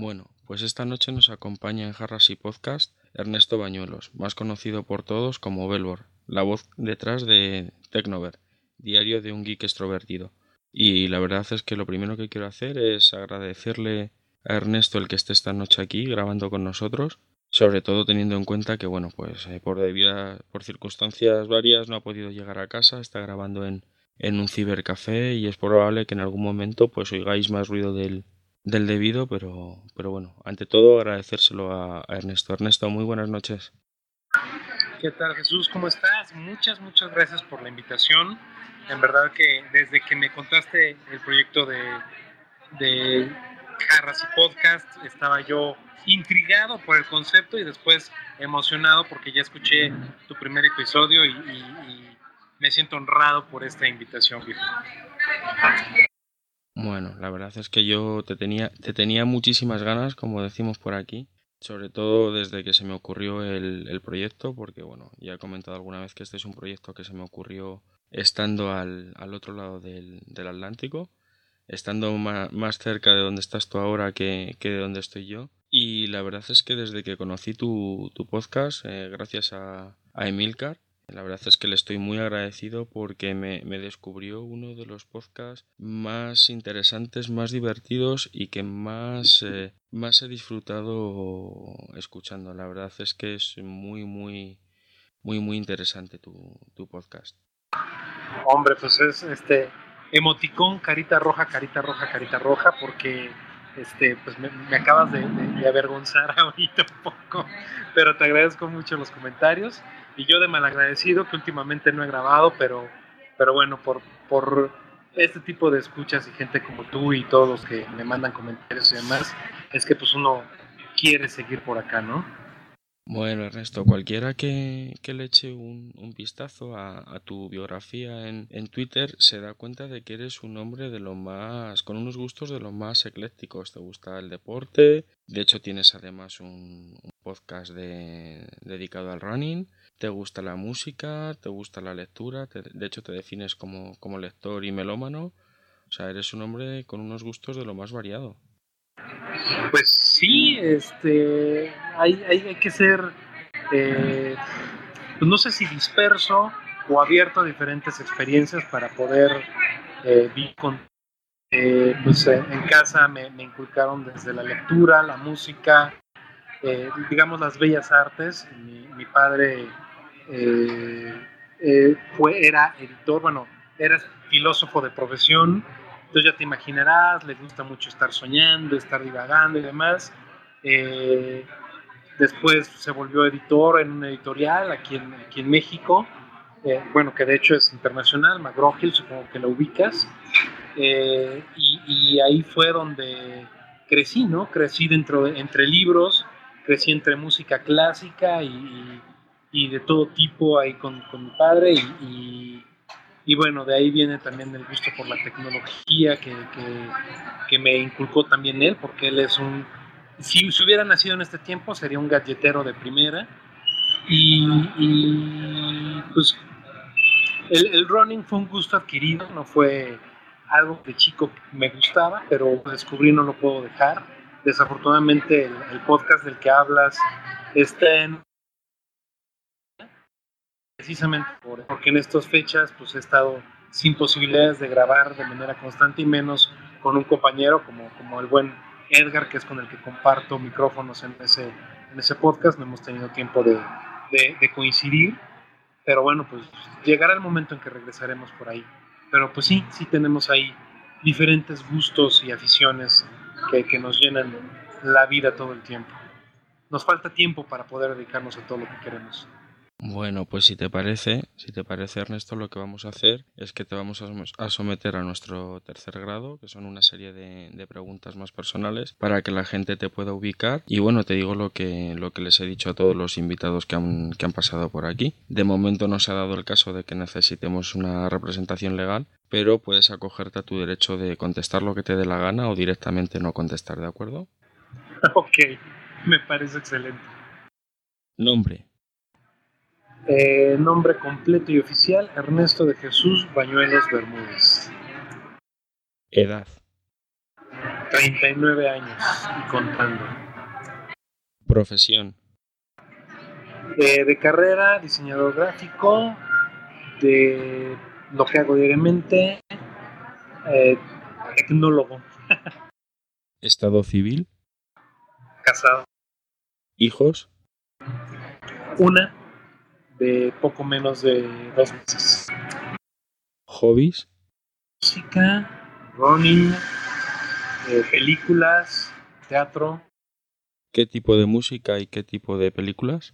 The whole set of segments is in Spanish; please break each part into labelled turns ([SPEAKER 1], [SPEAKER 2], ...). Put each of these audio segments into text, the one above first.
[SPEAKER 1] Bueno, pues esta noche nos acompaña en Jarras y Podcast Ernesto Bañuelos, más conocido por todos como Belbor, la voz detrás de Tecnover, diario de un geek extrovertido. Y la verdad es que lo primero que quiero hacer es agradecerle a Ernesto el que esté esta noche aquí grabando con nosotros, sobre todo teniendo en cuenta que bueno, pues eh, por debida, por circunstancias varias no ha podido llegar a casa, está grabando en, en un cibercafé y es probable que en algún momento pues oigáis más ruido del, del debido, pero, pero bueno, ante todo agradecérselo a, Ernesto. Ernesto, muy buenas noches.
[SPEAKER 2] ¿Qué tal Jesús? ¿Cómo estás? Muchas, muchas gracias por la invitación. En verdad que desde que me contaste el proyecto de, de Jarras y Podcast, estaba yo intrigado por el concepto y después emocionado porque ya escuché tu primer episodio y, y me siento honrado por esta invitación, viejo.
[SPEAKER 1] Bueno, la verdad es que yo te tenía, te tenía muchísimas ganas, como decimos por aquí, sobre todo desde que se me ocurrió el, proyecto, porque bueno, ya he comentado alguna vez que este es un proyecto que se me ocurrió estando al, otro lado del, Atlántico, estando más, cerca de donde estás tú ahora que, que, de donde estoy yo. Y la verdad es que desde que conocí tu, tu podcast, eh, gracias a, a Emilcar, la verdad es que le estoy muy agradecido porque me, descubrió uno de los podcasts más interesantes, más divertidos y que más, eh, más he disfrutado escuchando. La verdad es que es muy, muy, muy, muy interesante tu, podcast.
[SPEAKER 2] Hombre, pues es este emoticón, carita roja, carita roja, carita roja, porque este, pues me, acabas de, avergonzar ahorita un poco, pero te agradezco mucho los comentarios y yo de malagradecido que últimamente no he grabado, pero, pero bueno, por, por este tipo de escuchas y gente como tú y todos los que me mandan comentarios y demás, es que pues uno quiere seguir por acá, ¿no?
[SPEAKER 1] Bueno, Ernesto, cualquiera que, le eche un, vistazo a, tu biografía en, en, Twitter se da cuenta de que eres un hombre de lo más, con unos gustos de lo más eclécticos. Te gusta el deporte, de hecho tienes además un, un podcast de, dedicado al running te gusta la música, te gusta la lectura, de hecho te defines como, como, lector y melómano, o sea, eres un hombre con unos gustos de lo más variado.
[SPEAKER 2] Pues sí, este, hay, hay, que ser, eh, pues no sé si disperso o abierto a diferentes experiencias para poder eh, vivir. Eh, pues en casa me, inculcaron desde la lectura, la música, digamos las bellas artes. Mi, mi padre eh, eh, fue, era editor, bueno, era filósofo de profesión, entonces ya te imaginarás, le gusta mucho estar soñando, estar divagando y demás. Eh, después se volvió editor en una editorial aquí en, aquí en México, bueno, que de hecho es internacional, McGraw supongo que lo ubicas, y, y, ahí fue donde crecí, ¿no? Crecí dentro de, entre libros, crecí entre música clásica y, y de todo tipo ahí con, con mi padre y, y, bueno, de ahí viene también el gusto por la tecnología que, que, me inculcó también él, porque él es un, si, si hubiera nacido en este tiempo sería un galletero de primera y, pues el, running fue un gusto adquirido, no fue algo que chico me gustaba, pero descubrí no lo puedo dejar. Desafortunadamente el, el podcast del que hablas está en precisamente porque en estas fechas pues he estado sin posibilidades de grabar de manera constante y menos con un compañero como, como el buen Edgar, que es con el que comparto micrófonos en ese, en ese podcast. No hemos tenido tiempo de, de, coincidir, pero bueno, pues llegará el momento en que regresaremos por ahí. Pero pues sí, sí tenemos ahí diferentes gustos y aficiones que, que nos llenan la vida todo el tiempo. Nos falta tiempo para poder dedicarnos a todo lo que queremos.
[SPEAKER 1] Bueno, pues si te parece, si te parece Ernesto, lo que vamos a hacer es que te vamos a someter a nuestro tercer grado, que son una serie de, preguntas más personales para que la gente te pueda ubicar. Y bueno, te digo lo que, lo que les he dicho a todos los invitados que han, que han pasado por aquí. De momento no se ha dado el caso de que necesitemos una representación legal, pero puedes acogerte a tu derecho de contestar lo que te dé la gana o directamente no contestar, ¿de acuerdo?
[SPEAKER 2] Ok, me parece excelente.
[SPEAKER 1] Nombre.
[SPEAKER 2] Eh, nombre completo y oficial, Ernesto de Jesús Bañuelos Bermúdez.
[SPEAKER 1] Edad.
[SPEAKER 2] 39 años y contando.
[SPEAKER 1] Profesión.
[SPEAKER 2] Eh, de carrera, diseñador gráfico, de lo que hago diariamente, eh, tecnólogo.
[SPEAKER 1] Estado civil.
[SPEAKER 2] Casado.
[SPEAKER 1] Hijos.
[SPEAKER 2] Una de poco menos de dos meses.
[SPEAKER 1] Hobbies.
[SPEAKER 2] Música, running, eh, películas, teatro.
[SPEAKER 1] ¿Qué tipo de música y qué tipo de películas?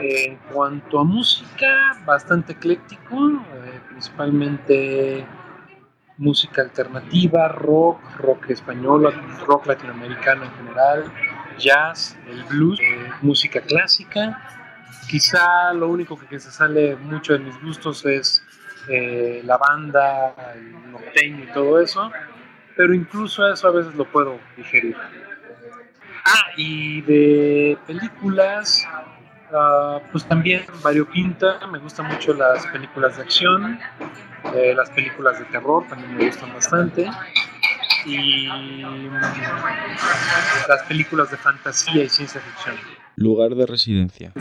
[SPEAKER 2] En cuanto a música, bastante ecléctico, eh, principalmente música alternativa, rock, rock español, rock latinoamericano en general, jazz, el blues, eh, música clásica. Quizá lo único que, se sale mucho de mis gustos es eh, la banda, el norteño y todo eso, pero incluso eso a veces lo puedo digerir. Ah, y de películas, uh, pues también variopinta, me gustan mucho las películas de acción, eh, las películas de terror también me gustan bastante, y mm, las películas de fantasía y ciencia ficción.
[SPEAKER 1] Lugar de residencia.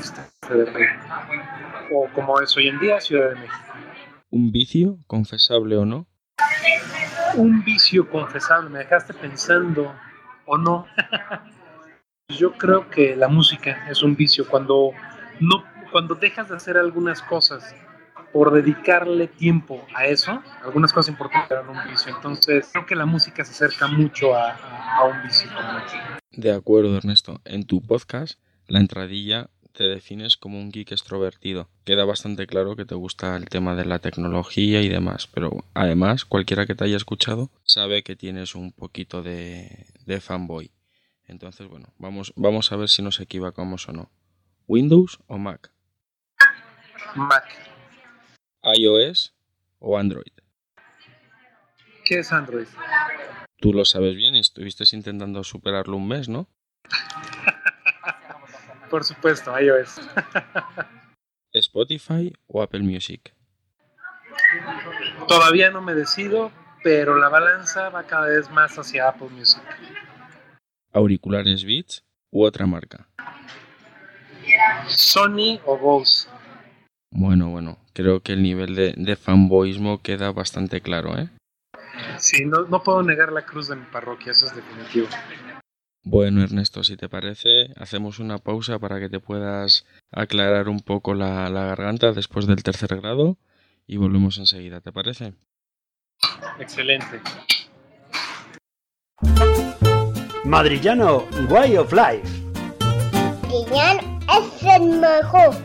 [SPEAKER 2] O como es hoy en día, Ciudad de México.
[SPEAKER 1] ¿Un vicio, confesable o no?
[SPEAKER 2] Un vicio confesable, me dejaste pensando o no. Yo creo que la música es un vicio cuando no cuando dejas de hacer algunas cosas por dedicarle tiempo a eso, algunas cosas importantes eran un vicio. Entonces, creo que la música se acerca mucho a, a un vicio.
[SPEAKER 1] De acuerdo, Ernesto. En tu podcast, la entradilla te defines como un geek extrovertido. Queda bastante claro que te gusta el tema de la tecnología y demás, pero además, cualquiera que te haya escuchado sabe que tienes un poquito de, de fanboy. Entonces, bueno, vamos, vamos a ver si nos equivocamos o no. ¿Windows o Mac?
[SPEAKER 2] Mac.
[SPEAKER 1] ¿iOS o Android?
[SPEAKER 2] ¿Qué es Android?
[SPEAKER 1] Tú lo sabes bien y estuviste intentando superarlo un mes, ¿no?
[SPEAKER 2] Por supuesto, iOS.
[SPEAKER 1] ¿Spotify o Apple Music?
[SPEAKER 2] Todavía no me decido, pero la balanza va cada vez más hacia Apple Music.
[SPEAKER 1] ¿Auriculares Beats u otra marca?
[SPEAKER 2] Sony o Bose.
[SPEAKER 1] Bueno, bueno, creo que el nivel de, de fanboyismo queda bastante claro, ¿eh?
[SPEAKER 2] Sí, no, no puedo negar la cruz de mi parroquia, eso es definitivo.
[SPEAKER 1] Bueno, Ernesto, si te parece, hacemos una pausa para que te puedas aclarar un poco la, la garganta después del tercer grado y volvemos enseguida, ¿te parece?
[SPEAKER 2] Excelente.
[SPEAKER 3] Madrillano Way of Life.
[SPEAKER 4] Madrillano es el mejor.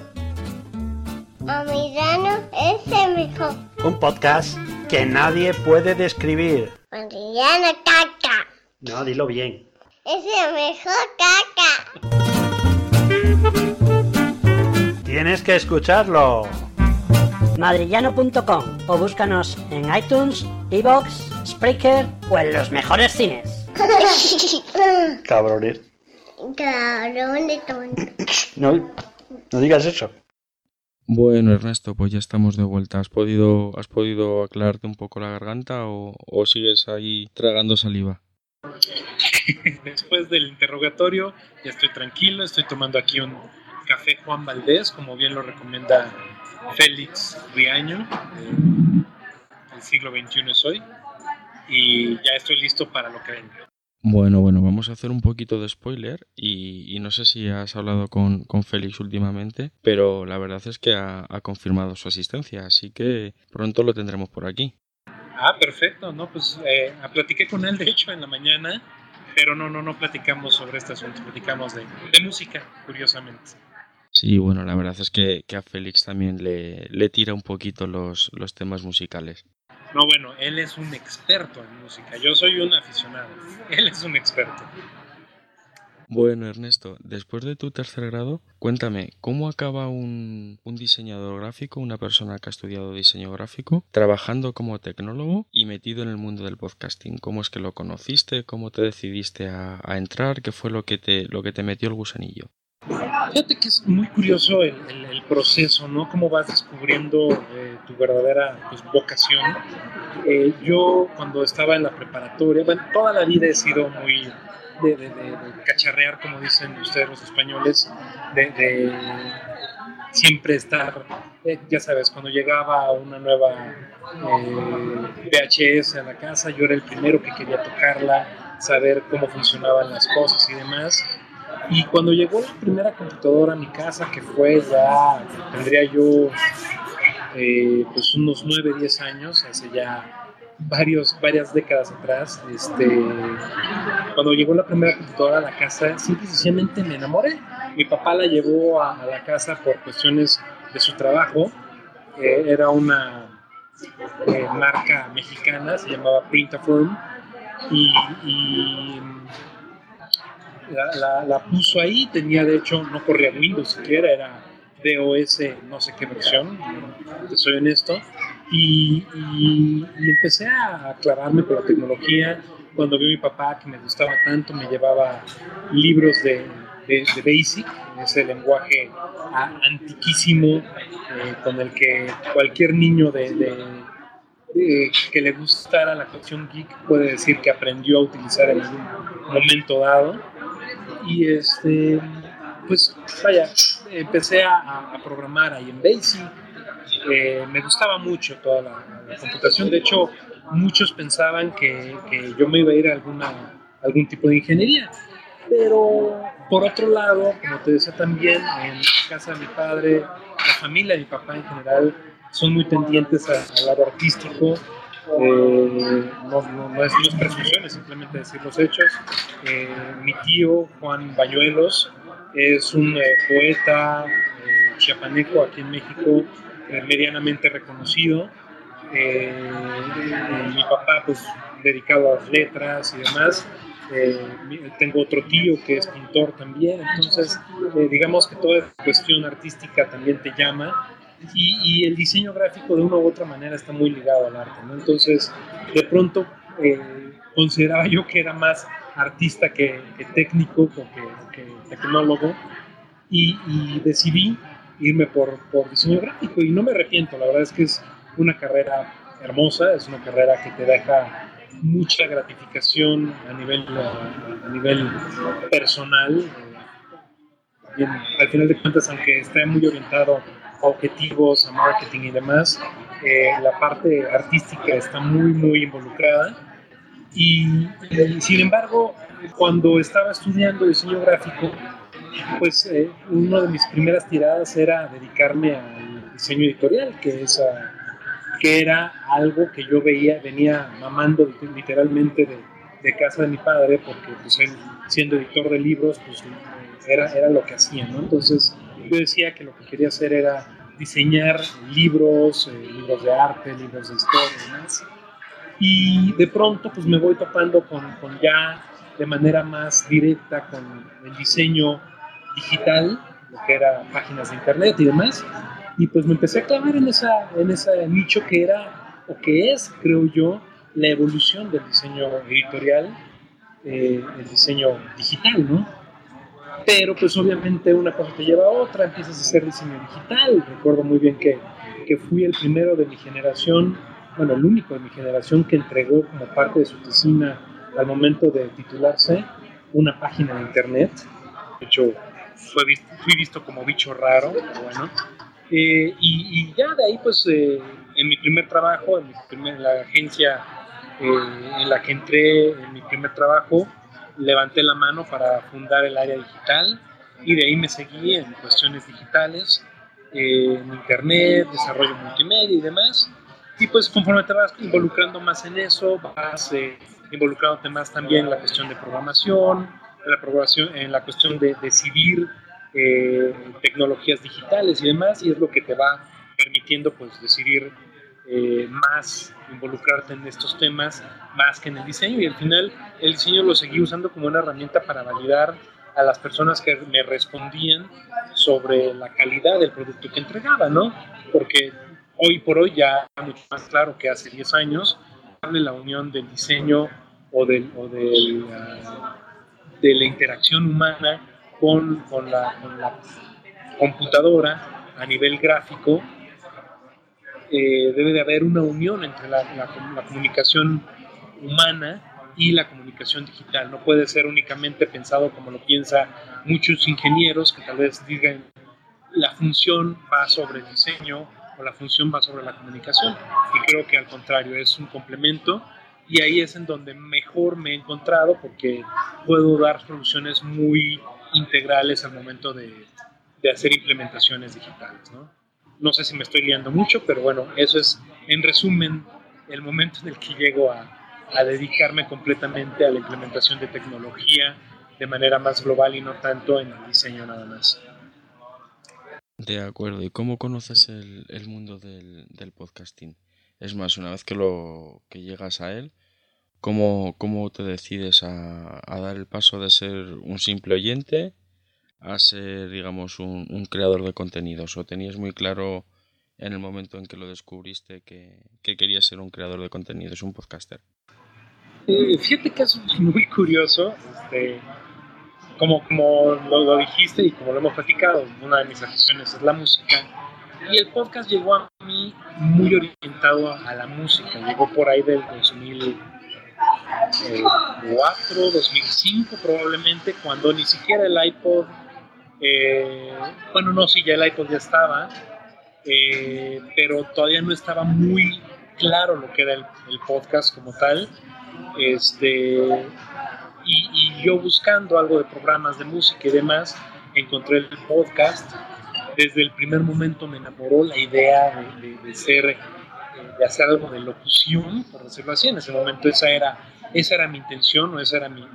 [SPEAKER 4] Madrillano es el mejor.
[SPEAKER 3] Un podcast que nadie puede describir.
[SPEAKER 4] Madrillano caca.
[SPEAKER 3] No, dilo bien.
[SPEAKER 4] Es el mejor caca.
[SPEAKER 3] Tienes que escucharlo.
[SPEAKER 5] madrillano.com o búscanos en iTunes, Evox, Spreaker o en los mejores cines.
[SPEAKER 3] Cabrones.
[SPEAKER 4] Cabrón de tonto.
[SPEAKER 3] No, no digas eso.
[SPEAKER 1] Bueno, Ernesto, pues ya estamos de vuelta. ¿Has podido, has podido aclararte un poco la garganta o, o sigues ahí tragando saliva?
[SPEAKER 2] Después del interrogatorio ya estoy tranquilo, estoy tomando aquí un café Juan Valdés, como bien lo recomienda Félix Riaño, eh, el siglo XXI es hoy, y ya estoy listo para lo que venga.
[SPEAKER 1] Bueno, bueno, vamos a hacer un poquito de spoiler y, no sé si has hablado con, con, Félix últimamente, pero la verdad es que ha, ha, confirmado su asistencia, así que pronto lo tendremos por aquí.
[SPEAKER 2] Ah, perfecto, no, pues eh, platiqué con él de hecho en la mañana, pero no, no, no platicamos sobre este asunto, platicamos de, de música, curiosamente.
[SPEAKER 1] Sí, bueno, la verdad es que, que a Félix también le, le tira un poquito los, los temas musicales.
[SPEAKER 2] No, bueno, él es un experto en música. Yo soy un aficionado. Él es un experto.
[SPEAKER 1] Bueno, Ernesto, después de tu tercer grado, cuéntame, ¿cómo acaba un, un, diseñador gráfico, una persona que ha estudiado diseño gráfico, trabajando como tecnólogo y metido en el mundo del podcasting? ¿Cómo es que lo conociste? ¿Cómo te decidiste a, entrar? ¿Qué fue lo que, te, metió el gusanillo?
[SPEAKER 2] Fíjate que es muy curioso el proceso, ¿no? Cómo vas descubriendo eh, tu verdadera pues, vocación. Eh, yo cuando estaba en la preparatoria, bueno, toda la vida he sido muy de, cacharrear, como dicen ustedes los españoles, de, de siempre estar, eh, ya sabes, cuando llegaba una nueva eh, VHS a la casa, yo era el primero que quería tocarla, saber cómo funcionaban las cosas y demás. Y cuando llegó la primera computadora a mi casa, que fue ya, tendría yo eh, pues unos 9, 10 años, hace ya varios, varias décadas atrás, este, cuando llegó la primera computadora a la casa, simple y sencillamente me enamoré. Mi papá la llevó a, a la casa por cuestiones de su trabajo. Eh, era una eh, marca mexicana, se llamaba Printafirm. Y, y la, la- la puso ahí, tenía de hecho, no corría Windows siquiera, era DOS, no sé qué versión, te soy honesto. Y, y- y empecé a clavarme con la tecnología. Cuando vi a mi papá que me gustaba tanto, me llevaba libros de, Basic, ese lenguaje antiquísimo eh, con el que cualquier niño de, que le gustara la cuestión geek puede decir que aprendió a utilizar en algún momento dado. Y este, pues vaya, empecé a programar ahí en Basic. Eh, me gustaba mucho toda la, la computación. De hecho, muchos pensaban que, que yo me iba a ir a alguna, algún tipo de ingeniería. Pero por otro lado, como te decía también, en casa de mi padre, la familia de mi papá en general, son muy tendientes al lado artístico. Eh, no, no- no es, no es presunción, es simplemente decir los hechos. Eh, mi tío, Juan Bañuelos, es un eh, poeta eh, chiapaneco aquí en México, eh, medianamente reconocido. Eh, mi papá, pues, dedicado a las letras y demás. Eh, tengo otro tío que es pintor también, entonces eh, digamos que toda cuestión artística también te llama. Y, y el diseño gráfico de una u otra manera está muy ligado al arte, ¿no? Entonces, de pronto eh, consideraba yo que era más artista que, que técnico o que, que tecnólogo. Y, y decidí irme por, por diseño gráfico. Y no me arrepiento, la verdad es que es una carrera hermosa, es una carrera que te deja mucha gratificación a nivel, eh, a nivel personal. eh, bien, al final de cuentas, aunque esté muy orientado a objetivos, a marketing y demás, eh, la parte artística está muy, muy involucrada. Y, y, sin embargo, cuando estaba estudiando diseño gráfico, pues eh, una de mis primeras tiradas era dedicarme al diseño editorial, que es ah, que era algo que yo veía, venía mamando literalmente de, de casa de mi padre, porque pues él, siendo editor de libros, pues era, era lo que hacía, ¿no? Entonces yo decía que lo que quería hacer era diseñar libros, eh, libros de arte, libros de historia y demás. Y de pronto pues me voy topando con, con ya de manera más directa con el diseño digital, lo que era páginas de internet y demás. Y pues me empecé a clavar en, esa, en ese nicho que era, o que es, creo yo, la evolución del diseño editorial, eh, el diseño digital, ¿no? Pero pues obviamente una cosa te lleva a otra, empiezas a hacer diseño digital. Recuerdo muy bien que, que fui el primero de mi generación, bueno, el único de mi generación que entregó como parte de su tesina al momento de titularse una página de internet. De hecho, fue fui visto como bicho raro, pero bueno. Eh, y, y, ya de ahí, pues, eh, en mi primer trabajo, en, mi primer, en la agencia eh, en la que entré, en mi primer trabajo, levanté la mano para fundar el área digital y de ahí me seguí en cuestiones digitales, eh, en internet, desarrollo multimedia y demás. Y pues conforme te vas involucrando más en eso, vas eh, involucrándote más también en la cuestión de programación, en la, programación, en la cuestión de decidir eh, tecnologías digitales y demás, y es lo que te va permitiendo pues decidir eh, más involucrarte en estos temas más que en el diseño y al final el diseño lo seguí usando como una herramienta para validar a las personas que me respondían sobre la calidad del producto que entregaba, ¿no? Porque hoy por hoy ya mucho más claro que hace 10 años la unión del diseño o, del, o del, uh, de la interacción humana con, con, la, con la computadora a nivel gráfico, eh, debe de haber una unión entre la, la, la comunicación humana y la comunicación digital. No puede ser únicamente pensado como lo piensa muchos ingenieros que tal vez digan la función va sobre el diseño o la función va sobre la comunicación. Y creo que al contrario es un complemento y ahí es en donde mejor me he encontrado porque puedo dar soluciones muy integrales al momento de, hacer implementaciones digitales. ¿no? sé si me estoy liando mucho, pero bueno, eso es en resumen el momento en el que llego a, dedicarme completamente a la implementación de tecnología de manera más global y no tanto en el diseño nada más.
[SPEAKER 1] De acuerdo. ¿Y cómo conoces el, el mundo del, del, podcasting? Es más, una vez que lo que llegas a él, ¿cómo, cómo te decides a, a, dar el paso de ser un simple oyente a ser, digamos, un, un creador de contenidos? ¿O tenías muy claro en el momento en que lo descubriste que, que querías ser un creador de contenidos, un podcaster?
[SPEAKER 2] Eh, fíjate que es muy curioso, este, como, como lo, lo, dijiste y como lo hemos platicado, una de mis aficiones es la música. Y el podcast llegó a mí muy orientado a, la música, llegó por ahí del 2004, 2005 probablemente, cuando ni siquiera el iPod, eh, bueno, no, sí, ya el iPod ya estaba, eh, pero todavía no estaba muy claro lo que era el, podcast como tal. Este, y, yo buscando algo de programas de música y demás, encontré el podcast. Desde el primer momento me enamoró la idea de, de, de ser, de hacer algo de locución, por decirlo así. En ese momento esa era, esa era mi intención o ese era mi,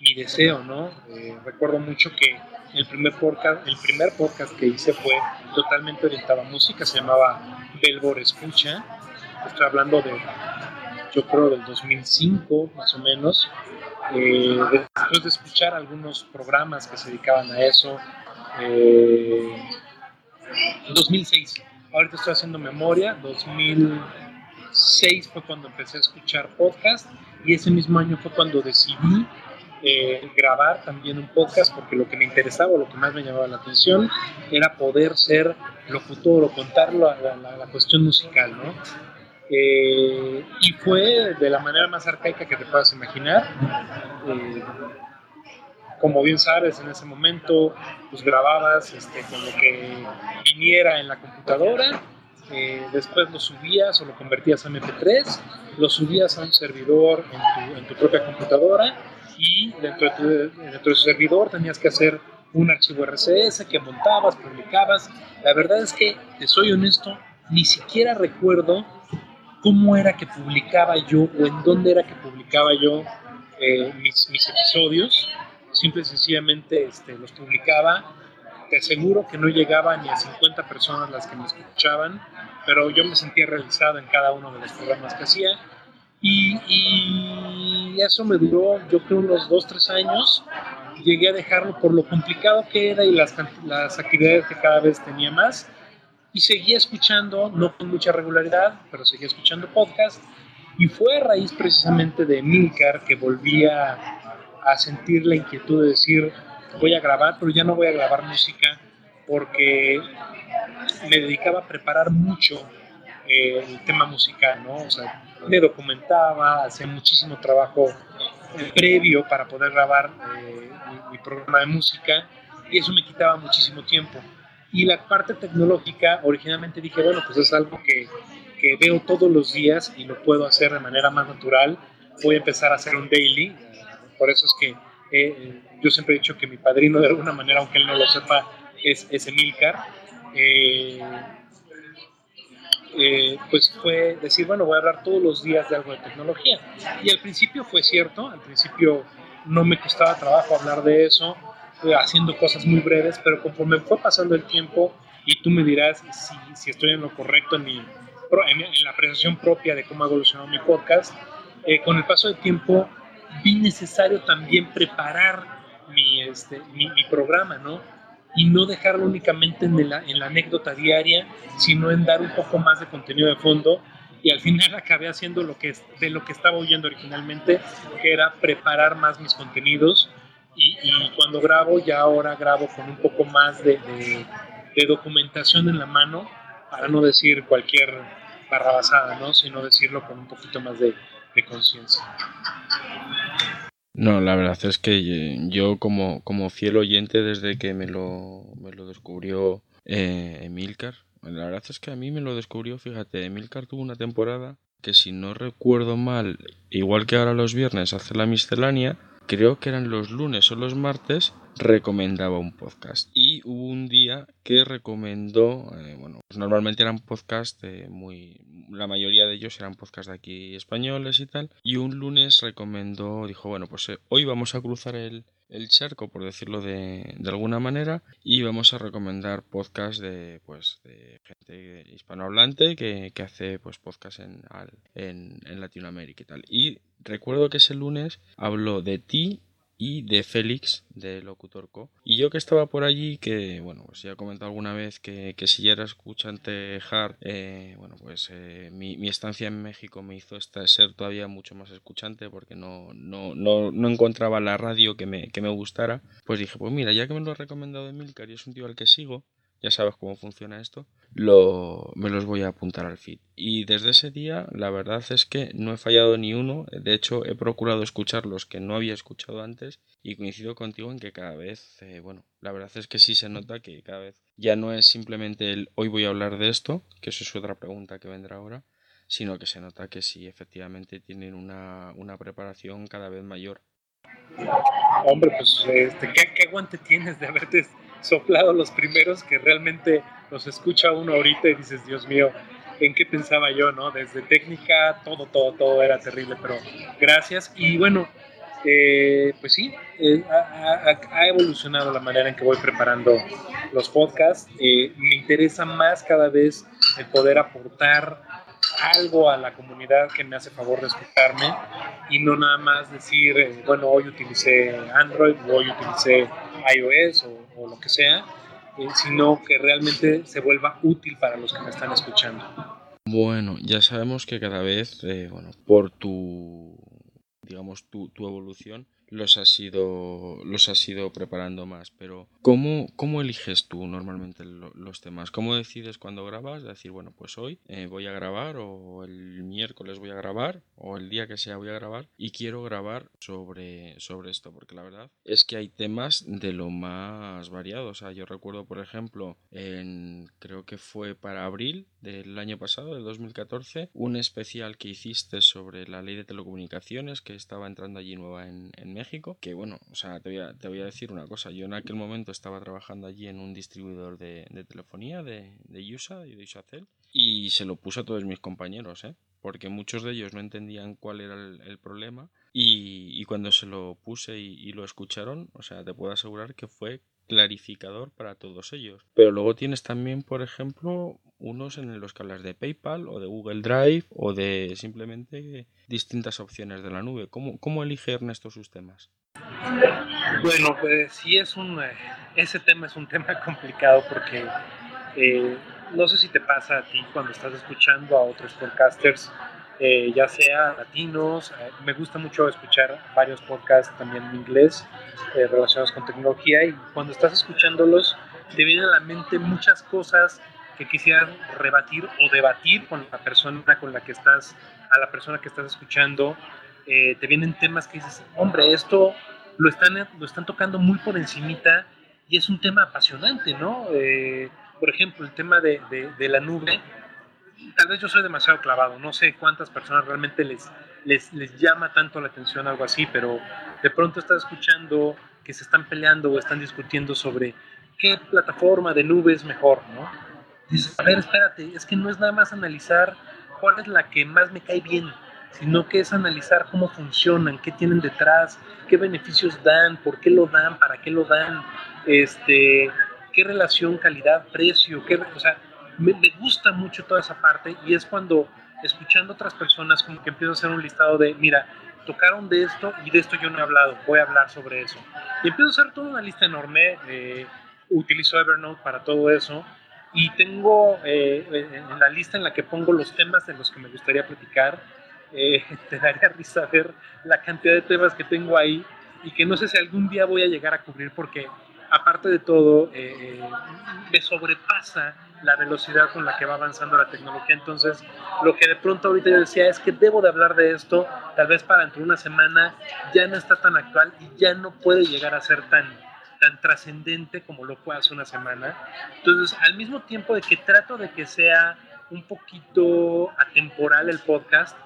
[SPEAKER 2] mi, deseo, ¿no? Eh, recuerdo mucho que el primer, podcast, el primer podcast que hice fue totalmente orientado a música, se llamaba Belbor Escucha. Estoy hablando de yo creo del 2005 más o menos, eh, después de escuchar algunos programas que se dedicaban a eso, eh, 2006, ahorita estoy haciendo memoria, 2006 fue cuando empecé a escuchar podcast y ese mismo año fue cuando decidí eh, grabar también un podcast porque lo que me interesaba, lo que más me llamaba la atención era poder ser locutor o contar la, la, la cuestión musical, ¿no? Eh, y fue de la manera más arcaica que te puedas imaginar. Eh, como bien sabes, en ese momento pues grababas este, con lo que viniera en la computadora, eh, después lo subías o lo convertías a MP3, lo subías a un servidor en tu, en tu propia computadora y dentro de, tu, dentro de su servidor tenías que hacer un archivo RCS que montabas, publicabas. La verdad es que, te soy honesto, ni siquiera recuerdo cómo era que publicaba yo o en dónde era que publicaba yo eh, mis, mis, episodios. Simple y sencillamente este, los publicaba. Te aseguro que no llegaba ni a 50 personas las que me escuchaban, pero yo me sentía realizado en cada uno de los programas que hacía. Y, eso me duró, yo creo, unos 2-3 años. Llegué a dejarlo por lo complicado que era y las, las actividades que cada vez tenía más y seguía escuchando, no con mucha regularidad, pero seguía escuchando podcast. Y fue a raíz precisamente de Milcar que volvía a sentir la inquietud de decir, voy a grabar, pero ya no voy a grabar música porque me dedicaba a preparar mucho eh, el tema musical, ¿no? O sea, me documentaba, hacía muchísimo trabajo previo para poder grabar eh, mi, mi programa de música y eso me quitaba muchísimo tiempo. Y la parte tecnológica, originalmente dije, bueno, pues es algo que, que veo todos los días y lo puedo hacer de manera más natural. Voy a empezar a hacer un daily. Por eso es que eh, yo siempre he dicho que mi padrino, de alguna manera, aunque él no lo sepa, es, es Emilcar. Eh, eh, pues fue decir, bueno, voy a hablar todos los días de algo de tecnología. Y al principio fue cierto, al principio no me costaba trabajo hablar de eso, haciendo cosas muy breves, pero conforme fue pasando el tiempo y tú me dirás si, estoy en lo correcto en, mi, en, la apreciación propia de cómo ha evolucionado mi podcast, con el paso del tiempo vi necesario también preparar mi, este, mi, mi programa, ¿no? Y no dejarlo únicamente en la, en la anécdota diaria, sino en dar un poco más de contenido de fondo y al final acabé haciendo lo que de lo que estaba oyendo originalmente, que era preparar más mis contenidos Y, y cuando grabo, ya ahora grabo con un poco más de, de, de documentación en la mano, para no decir cualquier barrabasada, ¿no? Sino decirlo con un poquito más de, de conciencia.
[SPEAKER 1] No, la verdad es que yo como, como fiel oyente desde que me lo, me lo descubrió eh, Emilcar, la verdad es que a mí me lo descubrió, fíjate, Emilcar tuvo una temporada que si no recuerdo mal, igual que ahora los viernes hace la miscelánea, creo que eran los lunes o los martes, recomendaba un podcast. Y hubo un día que recomendó, eh, bueno, pues normalmente eran podcasts muy, la mayoría de ellos eran podcasts de aquí españoles y tal. Y un lunes recomendó, dijo, bueno, pues eh, hoy vamos a cruzar el, el charco, por decirlo de, de, alguna manera, y vamos a recomendar podcasts de, pues, de gente hispanohablante que, que hace pues, podcasts en, en, en Latinoamérica y tal. Y recuerdo que ese lunes habló de ti y de Félix de Locutorco. Y yo que estaba por allí, que bueno, pues ya he comentado alguna vez que, que si ya era escuchante hard, eh, bueno, pues eh, mi, mi, estancia en México me hizo ser todavía mucho más escuchante porque no, no, no, no, encontraba la radio que me, que me gustara. Pues dije, pues mira, ya que me lo ha recomendado Emilcar y es un tío al que sigo, ya sabes cómo funciona esto, lo, me los voy a apuntar al feed. Y desde ese día, la verdad es que no he fallado ni uno. De hecho, he procurado escuchar los que no había escuchado antes y coincido contigo en que cada vez, eh, bueno, la verdad es que sí se nota que cada vez ya no es simplemente el hoy voy a hablar de esto, que eso es otra pregunta que vendrá ahora, sino que se nota que sí, efectivamente tienen una, una preparación cada vez mayor.
[SPEAKER 2] Hombre, pues, este, ¿qué, ¿qué aguante tienes de haberte soplado los primeros que realmente los escucha uno ahorita y dices, Dios mío, ¿en qué pensaba yo, no? Desde técnica, todo, todo, todo era terrible, pero gracias. Y bueno, eh, pues sí, eh, ha, evolucionado la manera en que voy preparando los podcasts. Eh, me interesa más cada vez el poder aportar algo a la comunidad que me hace favor de escucharme y no nada más decir, eh, bueno, hoy utilicé Android, hoy utilicé iOS o, o lo que sea, eh, sino que realmente se vuelva útil para los que me están escuchando.
[SPEAKER 1] Bueno, ya sabemos que cada vez, eh, bueno, por tu, digamos, tu, tu evolución, los has ido los has ido preparando más pero cómo cómo eliges tú normalmente lo, los temas cómo decides cuando grabas decir bueno pues hoy eh, voy a grabar o el miércoles voy a grabar o el día que sea voy a grabar y quiero grabar sobre sobre esto porque la verdad es que hay temas de lo más variado. O sea yo recuerdo por ejemplo en creo que fue para abril del año pasado del 2014 un especial que hiciste sobre la ley de telecomunicaciones que estaba entrando allí nueva en, México, que bueno, o sea, te voy, a, te voy a decir una cosa, yo en aquel momento estaba trabajando allí en un distribuidor de, de telefonía de, de USA y de Usacell y se lo puse a todos mis compañeros, ¿eh? porque muchos de ellos no entendían cuál era el, problema y, y, cuando se lo puse y lo escucharon, o sea, te puedo asegurar que fue clarificador para todos ellos. Pero luego tienes también, por ejemplo, unos en los que hablas de PayPal o de Google Drive o de simplemente distintas opciones de la nube. ¿Cómo, cómo elige Ernesto sus temas?
[SPEAKER 2] Bueno, pues sí es un... Ese tema es un tema complicado porque eh, no sé si te pasa a ti cuando estás escuchando a otros podcasters, eh, ya sea latinos, eh, me gusta mucho escuchar varios podcasts también en inglés eh, relacionados con tecnología y cuando estás escuchándolos te vienen a la mente muchas cosas que quisieras rebatir o debatir con la persona con la que estás, a la persona que estás escuchando, eh, te vienen temas que dices, hombre, esto lo están, lo están tocando muy por encimita y es un tema apasionante, ¿no? Eh, por ejemplo, el tema de, de, de, la nube, tal vez yo soy demasiado clavado, no sé cuántas personas realmente les, les, les llama tanto la atención algo así, pero de pronto estás escuchando que se están peleando o están discutiendo sobre qué plataforma de nube es mejor, ¿no? Dices, a ver, espérate, es que no es nada más analizar cuál es la que más me cae bien, sino que es analizar cómo funcionan, qué tienen detrás, qué beneficios dan, por qué lo dan, para qué lo dan, este, qué relación calidad-precio, qué, o sea, me, me, gusta mucho toda esa parte y es cuando escuchando otras personas como que empiezo a hacer un listado de, mira, tocaron de esto y de esto yo no he hablado, voy a hablar sobre eso. Y empiezo a hacer toda una lista enorme, eh, utilizo Evernote para todo eso y tengo eh, en la lista en la que pongo los temas de los que me gustaría platicar, eh, te daría risa ver la cantidad de temas que tengo ahí y que no sé si algún día voy a llegar a cubrir porque aparte de todo eh, me sobrepasa la velocidad con la que va avanzando la tecnología. Entonces, lo que de pronto ahorita yo decía es que debo de hablar de esto, tal vez para dentro de una semana ya no está tan actual y ya no puede llegar a ser tan, tan trascendente como lo fue hace una semana. Entonces, al mismo tiempo de que trato de que sea un poquito atemporal el podcast,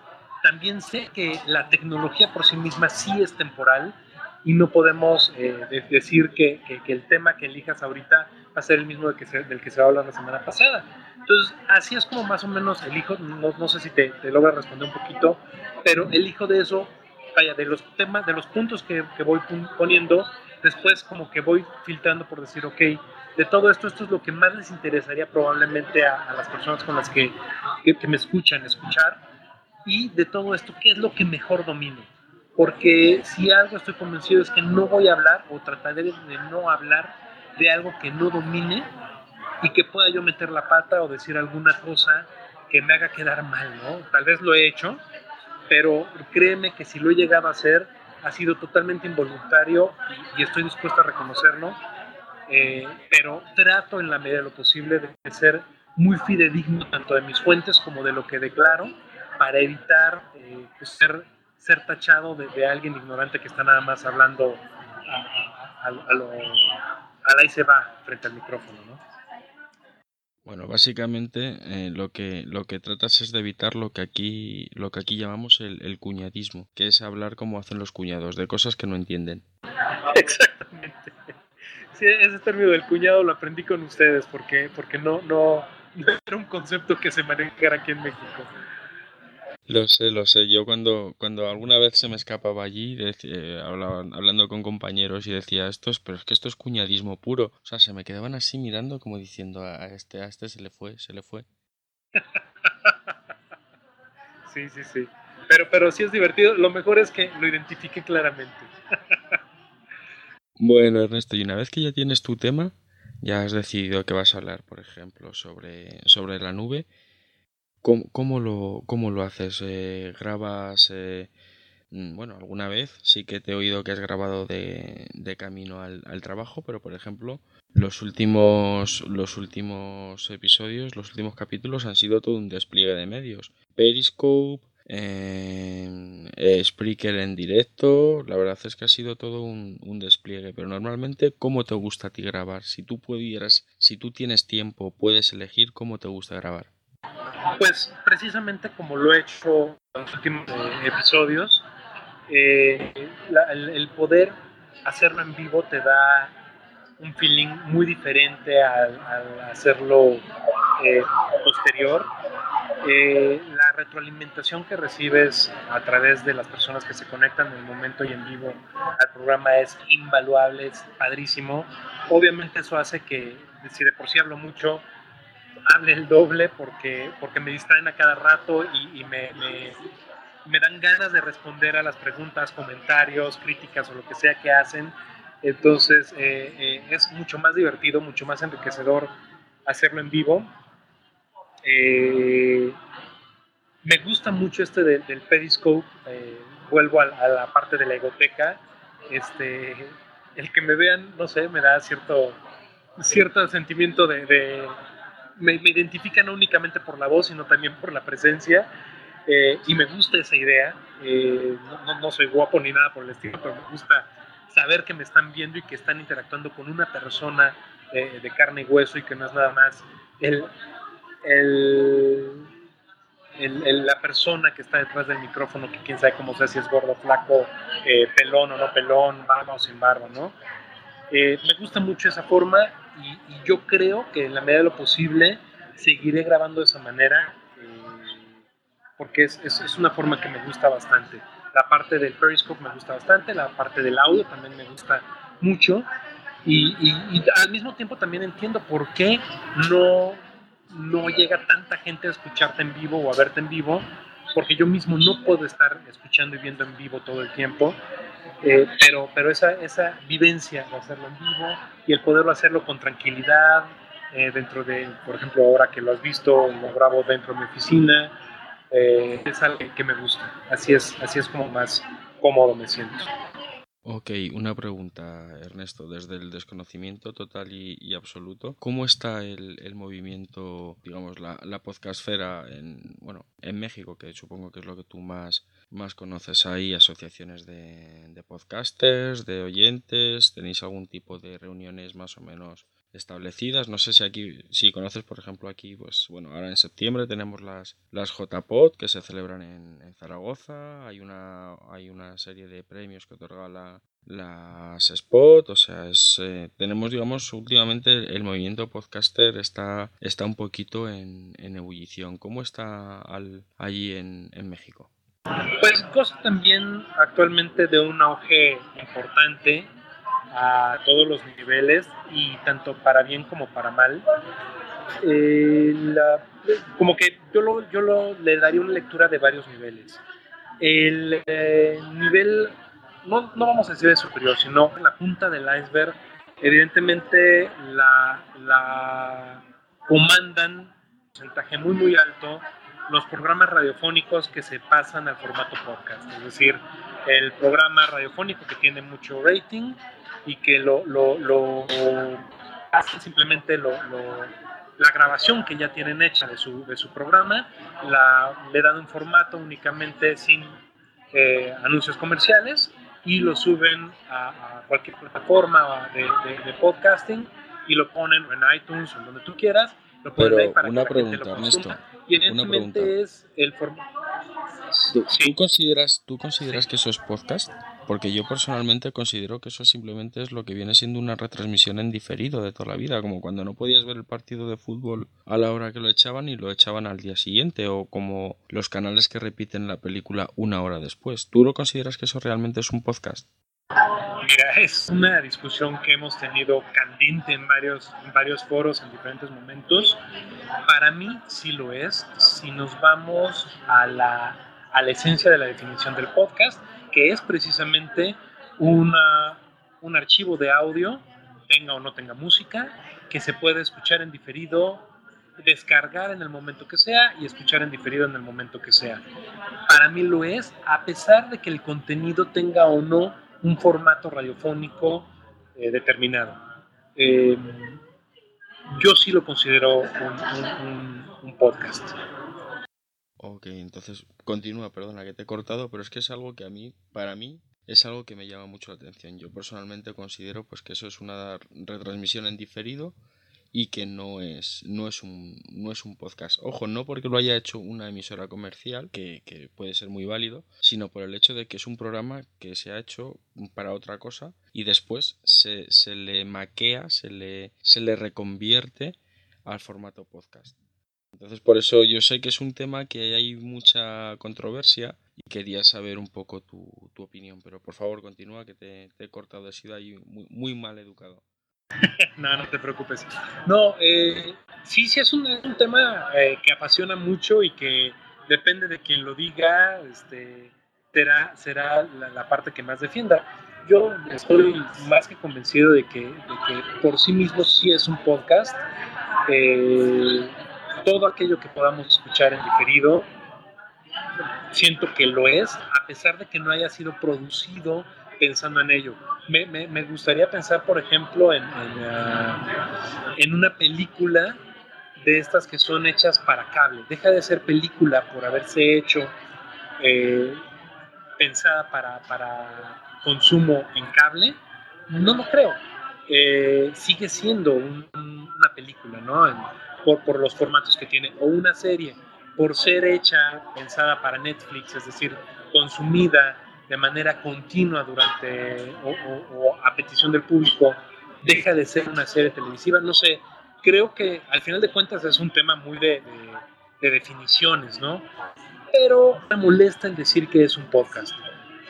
[SPEAKER 2] también sé que la tecnología por sí misma sí es temporal y no podemos eh, decir que, que, el tema que elijas ahorita va a ser el mismo del que se, del que se va a hablar la semana pasada. Entonces, así es como más o menos elijo, no, no sé si te, te logra responder un poquito, pero elijo de eso, vaya, de los temas, de los puntos que, que voy poniendo, después como que voy filtrando por decir, ok, de todo esto, esto es lo que más les interesaría probablemente a, las personas con las que, que, que me escuchan, escuchar, y de todo esto, ¿qué es lo que mejor domino? porque si algo estoy convencido es que no voy a hablar o trataré de no hablar de algo que no domine y que pueda yo meter la pata o decir alguna cosa que me haga quedar mal, ¿no? Tal vez lo he hecho, pero créeme que si lo he llegado a hacer ha sido totalmente involuntario y, estoy dispuesto a reconocerlo, eh, pero trato en la medida de lo posible de ser muy fidedigno tanto de mis fuentes como de lo que declaro para evitar eh, pues, ser ser tachado de, alguien ignorante que está nada más hablando a, a, lo, ahí se va frente al micrófono, ¿no?
[SPEAKER 1] Bueno, básicamente eh, lo que lo que tratas es de evitar lo que aquí lo que aquí llamamos el, cuñadismo, que es hablar como hacen los cuñados de cosas que no entienden.
[SPEAKER 2] Exactamente. Sí, ese término del cuñado lo aprendí con ustedes porque porque no no, no era un concepto que se manejara aquí en México.
[SPEAKER 1] Lo sé, lo sé. Yo cuando, cuando alguna vez se me escapaba allí, hablaba, hablando con compañeros y decía esto es, pero es que esto es cuñadismo puro. O sea, se me quedaban así mirando como diciendo a este, a este se le fue, se le fue.
[SPEAKER 2] sí, sí, sí. Pero, pero sí es divertido. Lo mejor es que lo identifique claramente.
[SPEAKER 1] bueno, Ernesto, y una vez que ya tienes tu tema, ya has decidido que vas a hablar, por ejemplo, sobre, sobre la nube. ¿Cómo, cómo, lo, cómo lo haces? Eh, ¿Grabas? Eh, mm, bueno, alguna vez sí que te he oído que has grabado de, de camino al, al, trabajo, pero por ejemplo, los últimos, los últimos episodios, los últimos capítulos han sido todo un despliegue de medios. Periscope, eh, Spreaker en directo, la verdad es que ha sido todo un, un, despliegue, pero normalmente, ¿cómo te gusta a ti grabar? Si tú pudieras, si tú tienes tiempo, puedes elegir cómo te gusta grabar.
[SPEAKER 2] Pues precisamente como lo he hecho en los últimos eh, episodios, eh, el, poder hacerlo en vivo te da un feeling muy diferente al, al hacerlo eh, posterior. Eh, la retroalimentación que recibes a través de las personas que se conectan en el momento y en vivo al programa es invaluable, es padrísimo. Obviamente eso hace que, si de por sí hablo mucho, hable el doble porque, porque me distraen a cada rato y, me, me, dan ganas de responder a las preguntas, comentarios, críticas o lo que sea que hacen. Entonces eh, eh, es mucho más divertido, mucho más enriquecedor hacerlo en vivo. Eh, me gusta mucho este de, del Periscope, vuelvo a, la parte de la egoteca. Este, el que me vean, no sé, me da cierto, cierto sentimiento de me, me, identifica no únicamente por la voz, sino también por la presencia. Eh, y me gusta esa idea. Eh, no, no, soy guapo ni nada por el estilo, pero me gusta saber que me están viendo y que están interactuando con una persona eh, de carne y hueso y que no es nada más el, el, el, la persona que está detrás del micrófono, que quién sabe cómo sea, si es gordo, flaco, pelón o no pelón, barba o sin barba, ¿no? Me gusta mucho esa forma y, y, yo creo que en la medida de lo posible seguiré grabando de esa manera eh, porque es, es, es, una forma que me gusta bastante. La parte del Periscope me gusta bastante, la parte del audio también me gusta mucho y, y, y al mismo tiempo también entiendo por qué no, no llega tanta gente a escucharte en vivo o a verte en vivo porque yo mismo no puedo estar escuchando y viendo en vivo todo el tiempo, eh, pero, pero esa, esa vivencia de hacerlo en vivo y el poderlo hacerlo con tranquilidad, eh, dentro de, por ejemplo, ahora que lo has visto, lo grabo dentro de mi oficina, eh, es algo que me gusta, así es, así es como más cómodo me siento.
[SPEAKER 1] Ok, una pregunta, Ernesto, desde el desconocimiento total y, y absoluto, ¿cómo está el, el movimiento, digamos, la, la podcastfera en, bueno, en México, que supongo que es lo que tú más, más conoces? ¿Hay asociaciones de, de podcasters, de oyentes? ¿Tenéis algún tipo de reuniones más o menos establecidas. No sé si aquí, si conoces, por ejemplo, aquí, pues bueno, ahora en septiembre tenemos las, las JPod que se celebran en, en Zaragoza. Hay una, hay una serie de premios que otorga la, las Spot. O sea, es, eh, tenemos, digamos, últimamente el movimiento podcaster está, está un poquito en, en ebullición. ¿Cómo está al, allí en, en México?
[SPEAKER 2] Pues goza también actualmente de un auge importante a todos los niveles y tanto para bien como para mal. Eh, como que yo, lo, yo lo, le daría una lectura de varios niveles. El eh, nivel, no, no vamos a decir de superior, sino en la punta del iceberg, evidentemente la, la comandan un porcentaje muy muy alto los programas radiofónicos que se pasan al formato podcast, es decir, el programa radiofónico que tiene mucho rating y que lo, lo, lo hacen simplemente lo, lo- la grabación que ya tienen hecha de su, de su programa, la, le dan un formato únicamente sin eh, anuncios comerciales y lo suben a, a cualquier plataforma de, de- de podcasting y lo ponen en iTunes o donde tú quieras. Lo
[SPEAKER 1] Pero
[SPEAKER 2] para
[SPEAKER 1] una
[SPEAKER 2] que
[SPEAKER 1] pregunta. Ernesto.
[SPEAKER 2] Y
[SPEAKER 1] una pregunta.
[SPEAKER 2] es el formato.
[SPEAKER 1] ¿Tú,
[SPEAKER 2] Sí.
[SPEAKER 1] tú consideras, ¿Tú consideras que eso es podcast? Porque yo personalmente considero que eso simplemente es lo que viene siendo una retransmisión en diferido de toda la vida, como cuando no podías ver el partido de fútbol a la hora que lo echaban y lo echaban al día siguiente, o como los canales que repiten la película una hora después. ¿Tú lo consideras que eso realmente es un podcast?
[SPEAKER 2] Es una discusión que hemos tenido candente en varios, en varios foros en diferentes momentos. Para mí sí lo es. Si nos vamos a la, a la esencia de la definición del podcast, que es precisamente una, un archivo de audio, tenga o no tenga música, que se puede escuchar en diferido, descargar en el momento que sea y escuchar en diferido en el momento que sea. Para mí lo es, a pesar de que el contenido tenga o no un formato radiofónico eh, determinado. Eh, yo sí lo considero un, podcast.
[SPEAKER 1] Ok, entonces continúa, perdona que te he cortado, pero es que es algo que a mí, para mí, es algo que me llama mucho la atención. Yo personalmente considero pues que eso es una retransmisión en diferido y que no es, no es un, no es un podcast. Ojo, no porque lo haya hecho una emisora comercial, que, que puede ser muy válido, sino por el hecho de que es un programa que se ha hecho para otra cosa y después se, se le maquea, se le, se le reconvierte al formato podcast. Entonces, por eso yo sé que es un tema que hay mucha controversia y quería saber un poco tu, tu opinión. Pero por favor, continúa, que te, he cortado, he sido ahí muy, muy mal educado.
[SPEAKER 2] No, no te preocupes. No, eh, sí, sí es un, tema eh, que apasiona mucho y que depende de quien lo diga, este, será, será la, parte que más defienda. Yo estoy más que convencido de que, de que por sí mismo sí es un podcast. Eh, todo aquello que podamos escuchar en diferido, siento que lo es, a pesar de que no haya sido producido pensando en ello. Me, gustaría pensar, por ejemplo, en, ah, en una película de estas que son hechas para cable. Deja de ser película por haberse hecho eh, pensada para, para consumo en cable. No lo creo. Eh, sigue siendo un- un- una película, ¿no? Por, por los formatos que tiene. O una serie, por ser hecha, pensada para Netflix, es decir, consumida de manera continua durante o, o- o a petición del público, deja de ser una serie televisiva. No sé, creo que al final de cuentas es un tema muy de, de- de definiciones, ¿no? Pero me molesta el decir que es un podcast.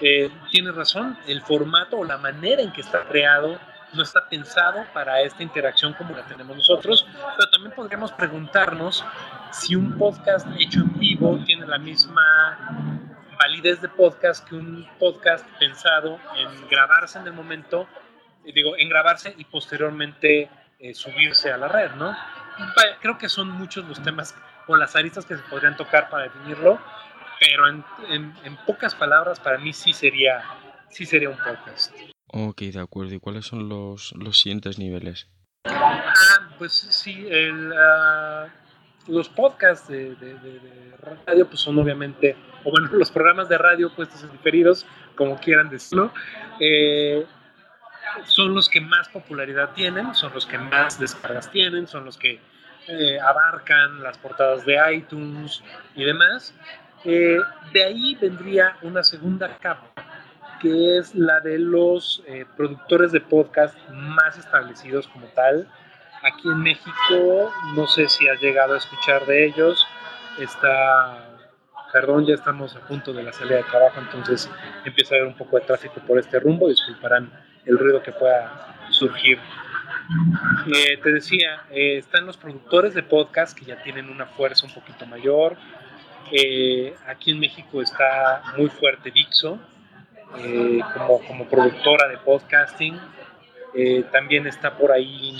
[SPEAKER 2] Eh, tienes razón, el formato o la manera en que está creado no está pensado para esta interacción como la tenemos nosotros, pero también podríamos preguntarnos si un podcast hecho en vivo tiene la misma validez de podcast que un podcast pensado en grabarse en el momento, eh, digo, en grabarse y posteriormente eh, subirse a la red, ¿no? Creo que son muchos los temas o las aristas que se podrían tocar para definirlo, pero en, en- en pocas palabras para mí sí sería sí sería un podcast.
[SPEAKER 1] Ok, de acuerdo. ¿Y cuáles son los, los siguientes niveles?
[SPEAKER 2] Ah, pues sí, el, ah, los podcasts de, radio pues son obviamente, o bueno, los programas de radio puestos en diferidos, como quieran decirlo, eh, son los que más popularidad tienen, son los que más descargas tienen, son los que eh, abarcan las portadas de iTunes y demás. Eh, de ahí vendría una segunda capa, que es la de los productores de podcast más establecidos como tal. Aquí en México, no sé si has llegado a escuchar de ellos. Está, perdón, ya estamos a punto de la salida de trabajo, entonces empieza a haber un poco de tráfico por este rumbo. Disculparán el ruido que pueda surgir. Eh, te decía, eh, están los productores de podcast que ya tienen una fuerza un poquito mayor. Eh, aquí en México está muy fuerte Dixo eh, como, como productora de podcasting. Eh, también está por ahí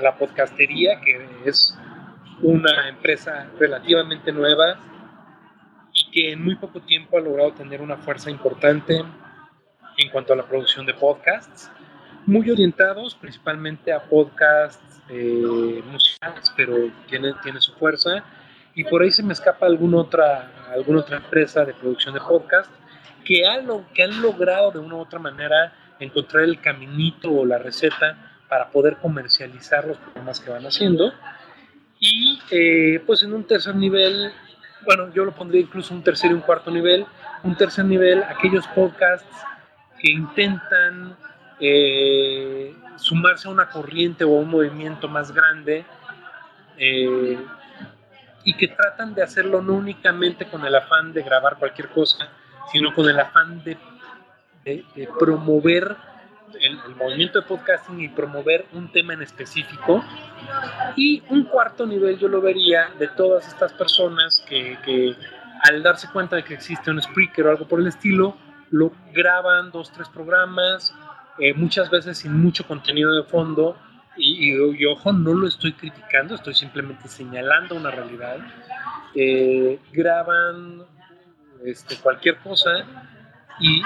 [SPEAKER 2] la podcastería, que es una empresa relativamente nueva y que en muy poco tiempo ha logrado tener una fuerza importante en cuanto a la producción de podcasts, muy orientados principalmente a podcasts eh, musicales, pero tiene, tiene su fuerza. Y por ahí se me escapa alguna otra, alguna otra empresa de producción de podcast que, ha que han logrado de una u otra manera encontrar el caminito o la receta para poder comercializar los programas que van haciendo. Y eh, pues en un tercer nivel, bueno, yo lo pondría incluso un tercer y un cuarto nivel. Un tercer nivel, aquellos podcasts que intentan eh, sumarse a una corriente o a un movimiento más grande eh, y que tratan de hacerlo no únicamente con el afán de grabar cualquier cosa, sino con el afán de, promover el, el movimiento de podcasting y promover un tema en específico. Y un cuarto nivel yo lo vería de todas estas personas que, que al darse cuenta de que existe un Spreaker o algo por el estilo, lo graban dos, tres programas, eh, muchas veces sin mucho contenido de fondo. Y, y- y ojo, no lo estoy criticando, estoy simplemente señalando una realidad. Eh, graban este, cualquier cosa y,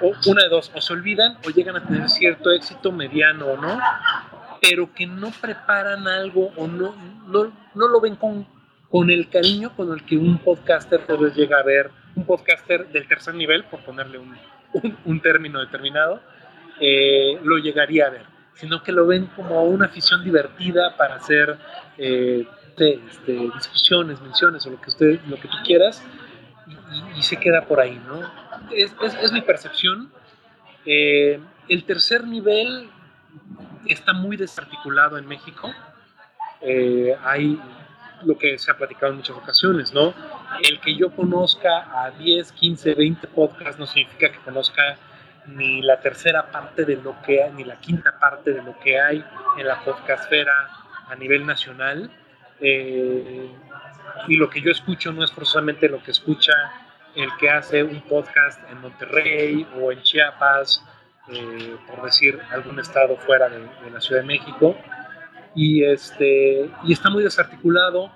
[SPEAKER 2] o una de dos, o se olvidan o llegan a tener cierto éxito mediano o no, pero que no preparan algo o no, no, no lo ven con, con el cariño con el que un podcaster tal vez llega a ver, un podcaster del tercer nivel, por ponerle un, un, término determinado, eh, lo llegaría a ver, sino que lo ven como una afición divertida para hacer eh, de- este, discusiones, menciones o lo que, usted, lo que tú quieras, y- y se queda por ahí, ¿no? Es, es- mi percepción. Eh, el tercer nivel está muy desarticulado en México. Eh, hay lo que se ha platicado en muchas ocasiones, ¿no? El que yo conozca a 10, 15, 20 podcasts no significa que conozca ni la tercera parte de lo que hay, ni la quinta parte de lo que hay en la podcastfera a nivel nacional. Eh, y lo que yo escucho no es forzosamente lo que escucha el que hace un podcast en Monterrey o en Chiapas, eh, por decir algún estado fuera de, la Ciudad de México. Y, este, y está muy desarticulado.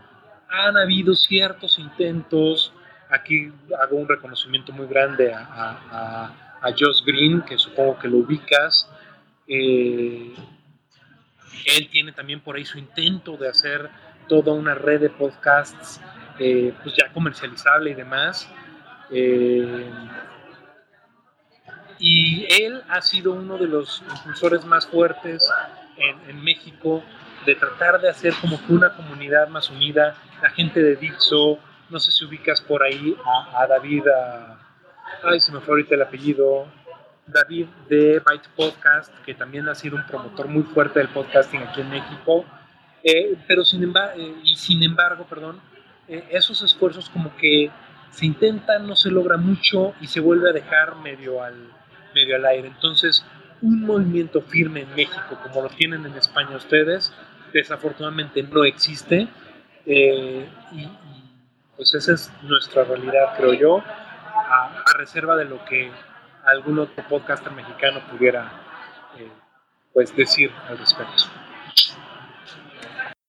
[SPEAKER 2] Han habido ciertos intentos. Aquí hago un reconocimiento muy grande a Josh Green, que supongo que lo ubicas. Eh, él tiene también por ahí su intento de hacer toda una red de podcasts eh, pues ya comercializable y demás. Eh, y él ha sido uno de los impulsores más fuertes en, México de tratar de hacer como que una comunidad más unida. La gente de Dixo, no sé si ubicas por ahí a, David, a- ay, se me fue ahorita el apellido, David de Byte Podcast, que también ha sido un promotor muy fuerte del podcasting aquí en México. Eh, pero sin embargo, y sin embargo, perdón, eh, esos esfuerzos como que se intentan, no se logra mucho y se vuelve a dejar medio al, medio al aire. Entonces, un movimiento firme en México, como lo tienen en España ustedes, desafortunadamente no existe. eh, y, pues esa es nuestra realidad, creo yo, a, a reserva de lo que algún otro podcaster mexicano pudiera eh, pues decir al respecto.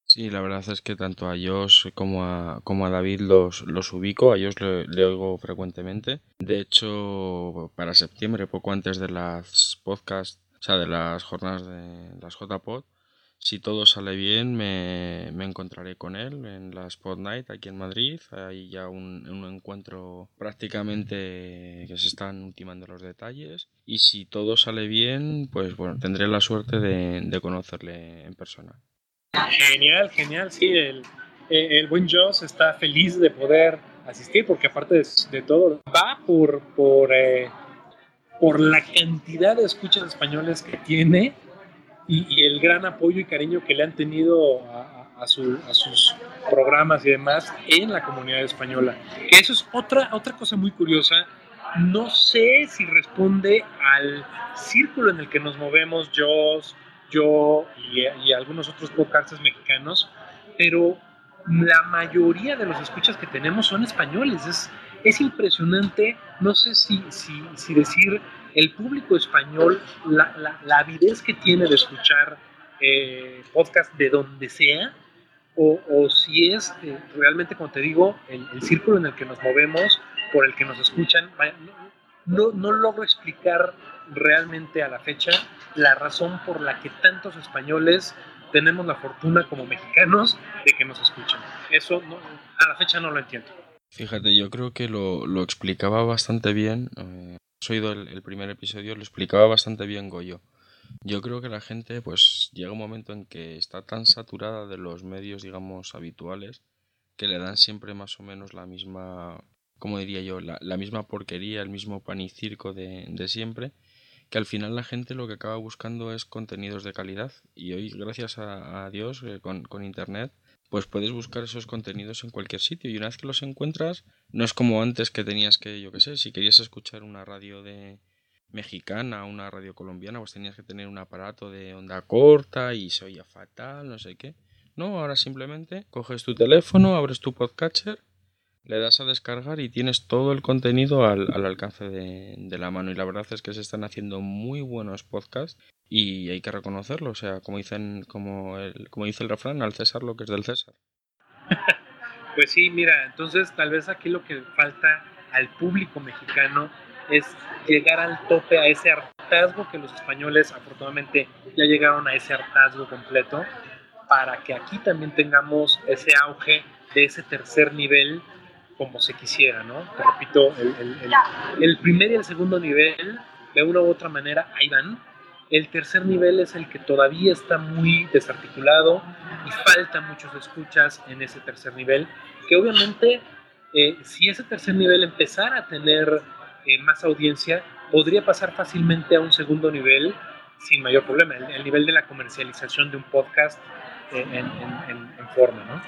[SPEAKER 1] Sí, la verdad es que tanto a Josh como a, como a David los, los ubico, a Josh le, oigo frecuentemente. De hecho, para septiembre, poco antes de las podcasts, o sea, de las jornadas de las JPod, si todo sale bien, me, me encontraré con él en la Spot Night aquí en Madrid. Hay ya un, un encuentro prácticamente que se están ultimando los detalles. Y si todo sale bien, pues bueno, tendré la suerte de, de conocerle en persona.
[SPEAKER 2] Genial, genial, sí, el, buen Joss está feliz de poder asistir porque aparte de, todo va por, por, eh, por la cantidad de escuchas españoles que tiene y, el gran apoyo y cariño que le han tenido a, sus programas y demás en la comunidad española. Eso es otra, otra cosa muy curiosa. No sé si responde al círculo en el que nos movemos Joss, yo y, algunos otros podcasters mexicanos, pero la mayoría de los escuchas que tenemos son españoles. Es, es impresionante, no sé si, si, si decir el público español, la, la, la, avidez que tiene de escuchar eh, podcast de donde sea, o, o si es eh, realmente, como te digo, el, el, círculo en el que nos movemos, por el que nos escuchan. No, no logro explicar realmente a la fecha la razón por la que tantos españoles tenemos la fortuna como mexicanos de que nos escuchen. Eso no, a la fecha no lo entiendo.
[SPEAKER 1] Fíjate, yo creo que lo, lo explicaba bastante bien. Eh, has oído el, primer episodio, lo explicaba bastante bien Goyo. Yo creo que la gente, pues, llega un momento en que está tan saturada de los medios, digamos, habituales, que le dan siempre más o menos la misma, como diría yo, la, la misma porquería, el mismo pan y circo de, de siempre que al final la gente lo que acaba buscando es contenidos de calidad y hoy gracias a, Dios eh, con, con, internet pues puedes buscar esos contenidos en cualquier sitio. Y una vez que los encuentras no es como antes que tenías que yo qué sé si querías escuchar una radio de mexicana una radio colombiana pues tenías que tener un aparato de onda corta y se oía fatal no sé qué. No ahora simplemente coges tu teléfono abres tu podcatcher le das a descargar y tienes todo el contenido al, al alcance de, de, la mano. Y la verdad es que se están haciendo muy buenos podcasts y hay que reconocerlo. O sea, como dicen, como el, como dice el refrán, al César lo que es del César.
[SPEAKER 2] Pues sí, mira, entonces tal vez aquí lo que falta al público mexicano es llegar al tope a ese hartazgo que los españoles afortunadamente ya llegaron a ese hartazgo completo para que aquí también tengamos ese auge de ese tercer nivel como se quisiera, ¿no? Te repito, el, el, el, el, primer y el segundo nivel, de una u otra manera, ahí van. El tercer nivel es el que todavía está muy desarticulado y falta muchos escuchas en ese tercer nivel, que obviamente, eh, si ese tercer nivel empezara a tener eh, más audiencia, podría pasar fácilmente a un segundo nivel sin mayor problema, el, el nivel de la comercialización de un podcast eh, en, en, en forma, ¿no?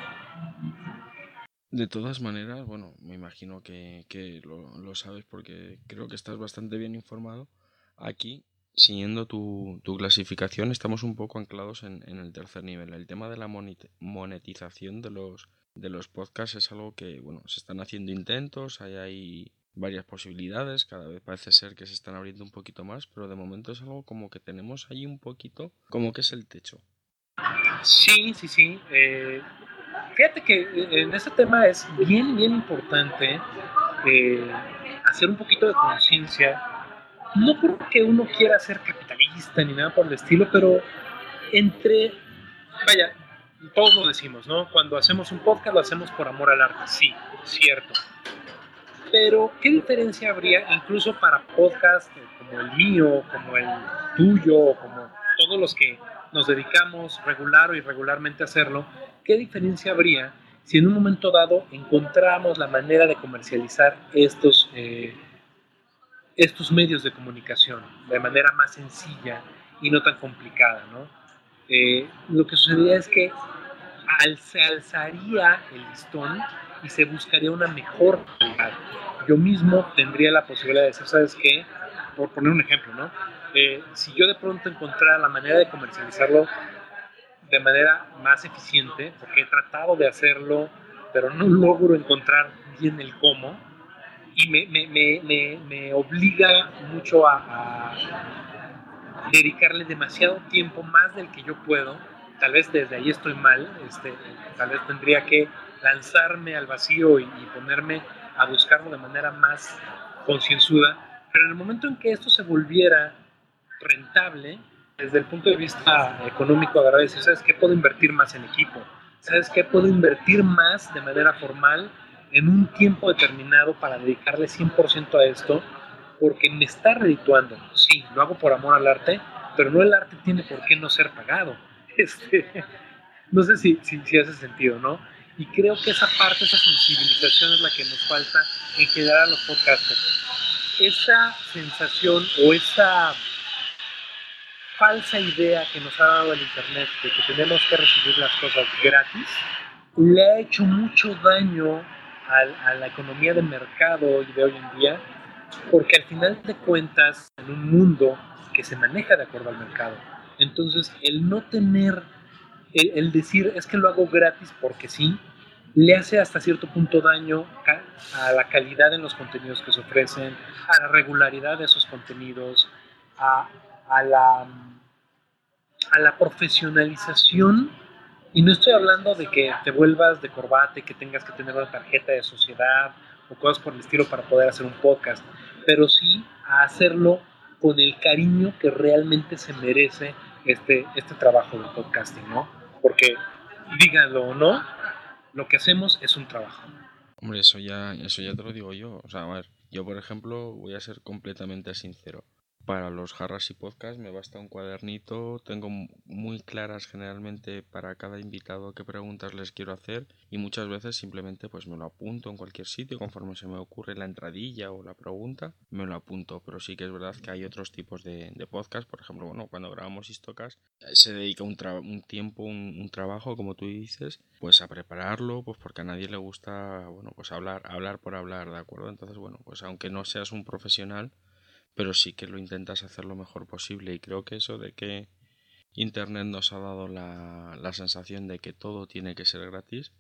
[SPEAKER 1] De todas maneras, bueno, me imagino que, que lo, lo, sabes porque creo que estás bastante bien informado. Aquí, siguiendo tu, tu clasificación, estamos un poco anclados en, en, el tercer nivel. El tema de la monetización de los, de los podcasts es algo que, bueno, se están haciendo intentos, hay, varias posibilidades, cada vez parece ser que se están abriendo un poquito más, pero de momento es algo como que tenemos ahí un poquito, como que es el techo.
[SPEAKER 2] Sí, sí, sí. Eh, fíjate que eh, en este tema es bien, bien importante eh, hacer un poquito de conciencia, no porque uno quiera ser capitalista ni nada por el estilo, pero entre, vaya, todos lo decimos, ¿no? Cuando hacemos un podcast lo hacemos por amor al arte, sí, cierto. Pero, ¿qué diferencia habría incluso para podcasts como el mío, como el tuyo, como todos los que nos dedicamos regular o irregularmente a hacerlo, ¿qué diferencia habría si en un momento dado encontramos la manera de comercializar estos, eh, estos medios de comunicación de manera más sencilla y no tan complicada? ¿no? Eh, lo que sucedería es que al, se alzaría el listón y se buscaría una mejor calidad. Yo mismo tendría la posibilidad de decir, ¿sabes qué? Por poner un ejemplo, ¿no? Eh, si yo de pronto encontrara la manera de comercializarlo de manera más eficiente, porque he tratado de hacerlo, pero no logro encontrar bien el cómo, y me, me, me, me obliga mucho a, dedicarle demasiado tiempo más del que yo puedo. Tal vez desde ahí estoy mal, este, tal vez tendría que lanzarme al vacío y, y ponerme a buscarlo de manera más concienzuda, pero en el momento en que esto se volviera rentable, desde el punto de vista económico, agarrar y decir, ¿sabes qué? Puedo invertir más en equipo, ¿sabes qué? Puedo invertir más de manera formal en un tiempo determinado para dedicarle 100% a esto, porque me está redituando. Sí, lo hago por amor al arte, pero no el arte tiene por qué no ser pagado. Este, no sé si, si, si hace sentido, ¿no? Y creo que esa parte, esa sensibilización es la que nos falta en general a los podcasters. Esa sensación o esa falsa idea que nos ha dado el Internet de que tenemos que recibir las cosas gratis, le ha hecho mucho daño a, a la economía de mercado de hoy en día, porque al final de cuentas, en un mundo que se maneja de acuerdo al mercado, entonces el no tener, el, el decir es que lo hago gratis porque sí, le hace hasta cierto punto daño a la calidad en los contenidos que se ofrecen, a la regularidad de esos contenidos, a, a la, a la profesionalización. Y no estoy hablando de que te vuelvas de corbata y que tengas que tener una tarjeta de sociedad o cosas por el estilo para poder hacer un podcast, pero sí a hacerlo con el cariño que realmente se merece este, este trabajo de podcasting, ¿no? Porque, díganlo o no, lo que hacemos es un trabajo.
[SPEAKER 1] Hombre, eso ya, eso ya te lo digo yo. O sea, a ver, yo por ejemplo voy a ser completamente sincero. Para los jarras y podcast me basta un cuadernito, tengo muy claras generalmente para cada invitado qué preguntas les quiero hacer y muchas veces simplemente pues me lo apunto en cualquier sitio conforme se me ocurre la entradilla o la pregunta, me lo apunto, pero sí que es verdad que hay otros tipos de, de por ejemplo, bueno, cuando grabamos Istocas se dedica un, un tiempo, un, un, trabajo, como tú dices, pues a prepararlo, pues porque a nadie le gusta, bueno, pues hablar, hablar por hablar, ¿de acuerdo? Entonces, bueno, pues aunque no seas un profesional, pero sí que lo intentas hacer lo mejor posible y creo que eso de que Internet nos ha dado la, la sensación de que todo tiene que ser gratis,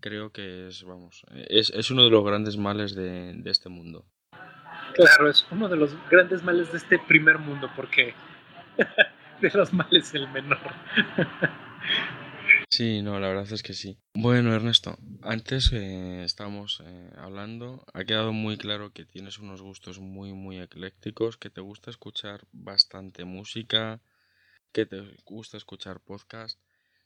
[SPEAKER 1] creo que es, vamos, es, es uno de los grandes males de, de, este mundo.
[SPEAKER 2] Claro, es uno de los grandes males de este primer mundo, porque de los males el menor.
[SPEAKER 1] Sí, no, la verdad es que sí. Bueno, Ernesto, antes eh, estábamos eh, hablando, ha quedado muy claro que tienes unos gustos muy, muy eclécticos, que te gusta escuchar bastante música, que te gusta escuchar podcast.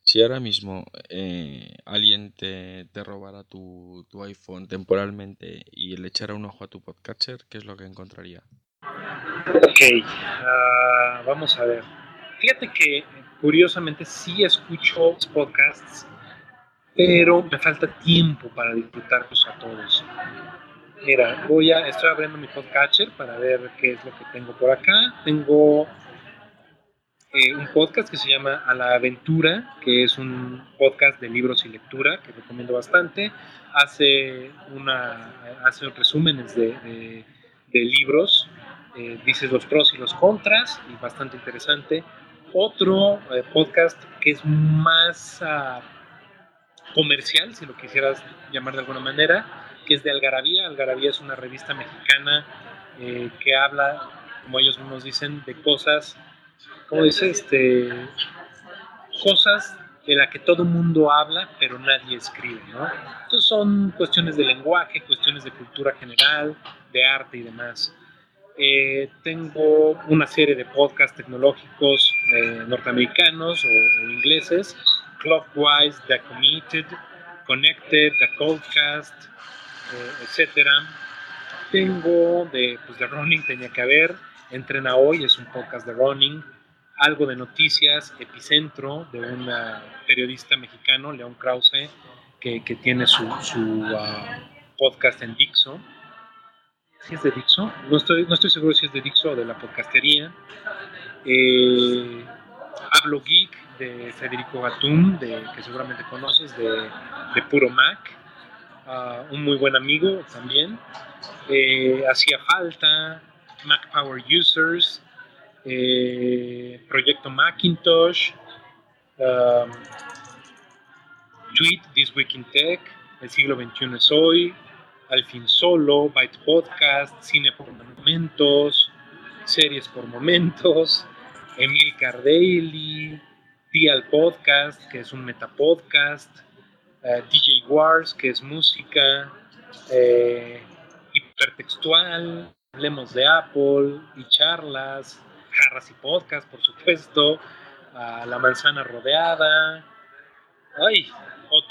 [SPEAKER 1] Si ahora mismo eh, alguien te, robara tu, tu, iPhone temporalmente y le echara un ojo a tu podcatcher, ¿qué es lo que encontraría?
[SPEAKER 2] Ok, uh, vamos a ver. Fíjate que curiosamente sí escucho podcasts, pero me falta tiempo para disfrutarlos a todos. Mira, voy a, estoy abriendo mi podcatcher para ver qué es lo que tengo por acá. Tengo eh, un podcast que se llama A la Aventura, que es un podcast de libros y lectura que recomiendo bastante. Hace, una, hace resúmenes de, libros, eh, dices los pros y los contras, y bastante interesante otro eh, podcast que es más uh, comercial, si lo quisieras llamar de alguna manera, que es de Algarabía. Algarabía es una revista mexicana eh, que habla, como ellos mismos dicen, de cosas, como dice, este, cosas de las que todo mundo habla, pero nadie escribe, ¿no? Entonces son cuestiones de lenguaje, cuestiones de cultura general, de arte y demás. Eh, tengo una serie de podcasts tecnológicos eh, norteamericanos o, ingleses, Clockwise, The Committed, Connected, The Coldcast, eh, etc. Tengo de, pues, de running, tenía que haber, Entrena Hoy, es un podcast de running, algo de noticias, Epicentro, de un periodista mexicano, León Krause, que, que tiene su, su uh, podcast en Dixo si es de Dixo, no estoy, no estoy seguro si es de Dixo o de la podcastería. Eh, Hablo Geek de Federico Gatum, de, que seguramente conoces, de, de Puro Mac, uh, un muy buen amigo también. Eh, Hacía falta, Mac Power Users, eh, Proyecto Macintosh, um, Tweet This Week in Tech, El siglo XXI es hoy, al fin solo, Byte Podcast, Cine por momentos, Series por momentos, Emil Cardelli, Dial Podcast, que es un metapodcast, eh, DJ Wars, que es música, eh, hipertextual, hablemos de Apple y charlas, jarras y podcast, por supuesto, La Manzana Rodeada, ay,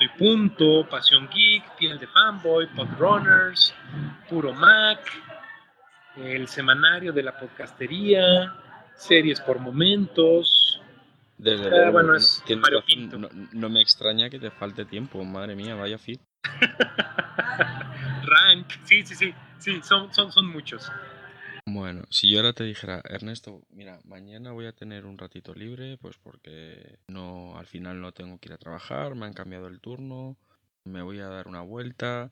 [SPEAKER 2] Otto y Punto, Pasión Geek, Piel de Fanboy, Podrunners, Puro Mac, el semanario de la podcastería, series por momentos.
[SPEAKER 1] Desde
[SPEAKER 2] Ah,
[SPEAKER 1] luego,
[SPEAKER 2] bueno,
[SPEAKER 1] no-
[SPEAKER 2] es Mario Pinto.
[SPEAKER 1] no, no me extraña que te falte tiempo, madre mía, vaya fit.
[SPEAKER 2] Rank, sí, sí, sí, sí, son, son, son muchos.
[SPEAKER 1] Bueno, si yo ahora te dijera, Ernesto, mira, mañana voy a tener un ratito libre, pues porque no, al final no tengo que ir a trabajar, me han cambiado el turno, me voy a dar una vuelta.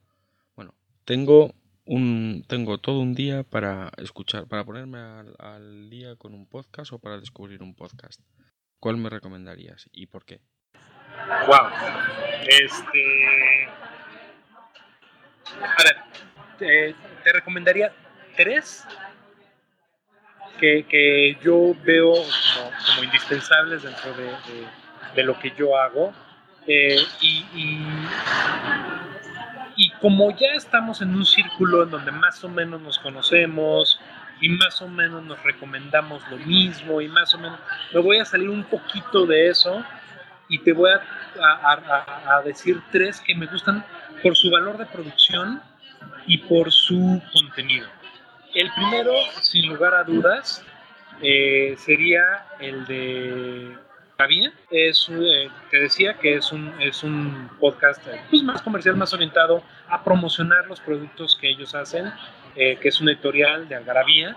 [SPEAKER 1] Bueno, tengo un, tengo todo un día para escuchar, para ponerme al, día con un podcast o para descubrir un podcast. ¿Cuál me recomendarías y por qué?
[SPEAKER 2] Wow. Este. A ver, te recomendaría tres que, que yo veo como, como indispensables dentro de, de- de lo que yo hago. Eh, y, y- y como ya estamos en un círculo en donde más o menos nos conocemos y más o menos nos recomendamos lo mismo y más o menos me voy a salir un poquito de eso y te voy a, a- a- a decir tres que me gustan por su valor de producción y por su contenido. El primero, sin lugar a dudas, eh, sería el de Javier. Es, eh, te decía que es un, es un podcast eh, pues, más comercial, más orientado a promocionar los productos que ellos hacen, que es un editorial de Algarabía.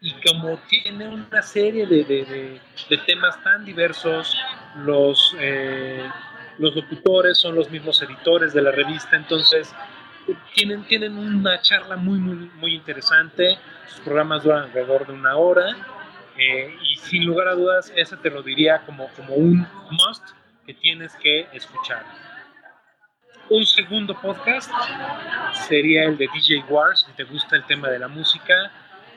[SPEAKER 2] Y como tiene una serie de, de- de- de temas tan diversos, los, los locutores son los mismos editores de la revista, entonces tienen, tienen una charla muy, muy, muy interesante, sus programas duran alrededor de una hora, eh, y sin lugar a dudas, ese te lo diría como, como un must que tienes que escuchar. Un segundo podcast sería el de DJ Wars, si te gusta el tema de la música.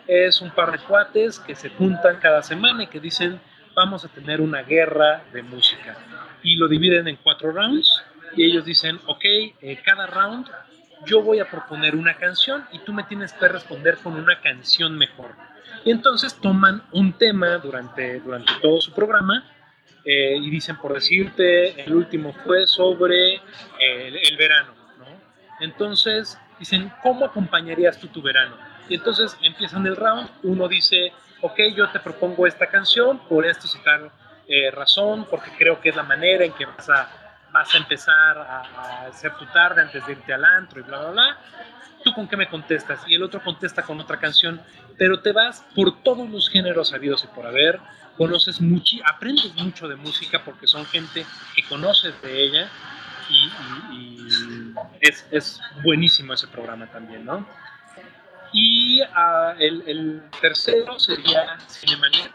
[SPEAKER 2] Es un par de cuates que se juntan cada semana y que dicen vamos a tener una guerra de música. Y lo dividen en cuatro rounds y ellos dicen, ok, eh, cada round yo voy a proponer una canción y tú me tienes que responder con una canción mejor. Y entonces toman un tema durante, durante todo su programa eh, y dicen, por decirte, el último fue sobre eh, el, el verano, ¿no? Entonces dicen, ¿cómo acompañarías tú tu verano? Y entonces empiezan el round, uno dice, ok, yo te propongo esta canción por esto y tal eh, razón, porque creo que es la manera en que vas a, vas a empezar a, a hacer tu tarde antes de irte al antro y bla, bla, bla. ¿Tú con qué me contestas? Y el otro contesta con otra canción, pero te vas por todos los géneros habidos y por haber, conoces mucho, aprendes mucho de música porque son gente que conoces de ella y, y- y es, es buenísimo ese programa también, ¿no? Y ah, el, el tercero sería Cinemanet.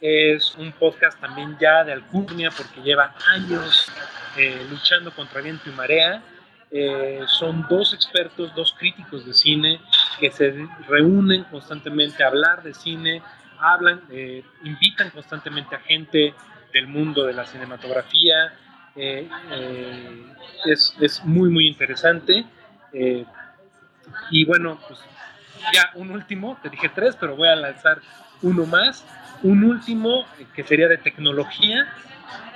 [SPEAKER 2] Es un podcast también ya de alcurnia porque lleva años eh, luchando contra viento y marea. Eh, son dos expertos, dos críticos de cine que se reúnen constantemente a hablar de cine, hablan, eh, invitan constantemente a gente del mundo de la cinematografía. Es, es muy, muy interesante. Y bueno, pues ya un último, te dije tres, pero voy a lanzar uno más. Un último que sería de tecnología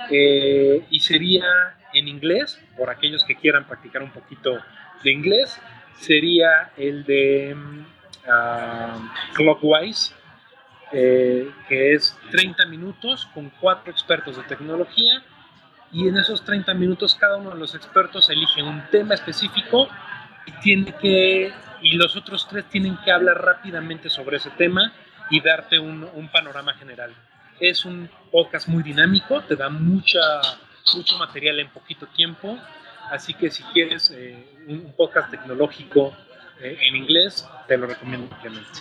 [SPEAKER 2] eh, y sería en inglés, por aquellos que quieran practicar un poquito de inglés, sería el de mm, ah, Clockwise, eh, que es 30 minutos con cuatro expertos de tecnología y en esos 30 minutos cada uno de los expertos elige un tema específico y tiene que y los otros tres tienen que hablar rápidamente sobre ese tema y darte un, un panorama general. Es un podcast muy dinámico, te da mucha, mucho material en poquito tiempo, así que si quieres eh, un, podcast tecnológico eh, en inglés, te lo recomiendo ampliamente.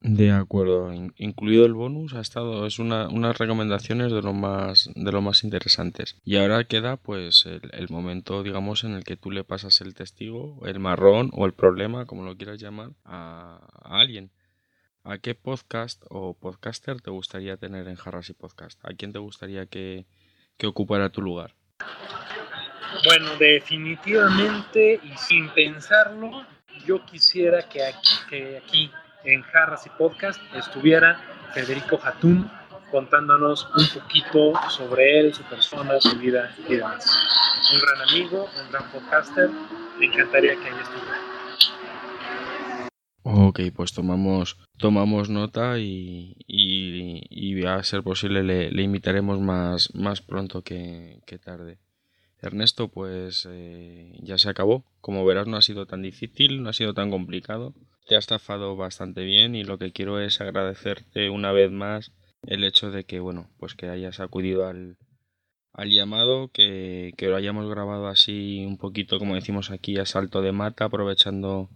[SPEAKER 1] De acuerdo, in- incluido el bonus ha estado, es una, unas recomendaciones de lo más, de lo más interesantes. Y ahora queda pues el, momento, digamos, en el que tú le pasas el testigo, el marrón o el problema, como lo quieras llamar, a alguien. ¿A qué podcast o podcaster te gustaría tener en Jarras y Podcast? ¿A quién te gustaría que, que ocupara tu lugar?
[SPEAKER 2] Bueno, definitivamente y sin pensarlo, yo quisiera que aquí, en Jarras y Podcast estuviera Federico Jatún contándonos un poquito sobre él, su persona, su vida y demás. Un gran amigo, un gran podcaster, me encantaría que ahí estuviera.
[SPEAKER 1] Ok, pues tomamos, tomamos nota y, y, a ser posible le, le invitaremos más, más pronto que, que tarde. Ernesto, pues eh, ya se acabó. Como verás, no ha sido tan difícil, no ha sido tan complicado. Te has estafado bastante bien y lo que quiero es agradecerte una vez más el hecho de que, bueno, pues que hayas acudido al, al llamado, que, que lo hayamos grabado así un poquito, como decimos aquí, a salto de mata, aprovechando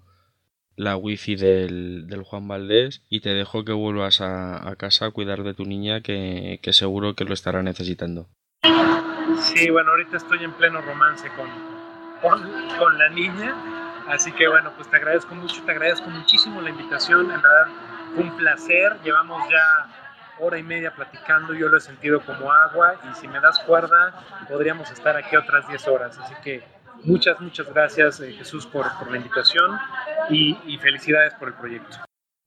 [SPEAKER 1] la wifi del, del Juan Valdés y te dejo que vuelvas a, a casa a cuidar de tu niña que, que seguro que lo estará necesitando.
[SPEAKER 2] Sí, bueno, ahorita estoy en pleno romance con, con, con, la niña, así que bueno, pues te agradezco mucho, te agradezco muchísimo la invitación, en verdad fue un placer, llevamos ya hora y media platicando, yo lo he sentido como agua y si me das cuerda podríamos estar aquí otras 10 horas, así que muchas, muchas gracias eh, Jesús por, por, la invitación y, y felicidades por el proyecto.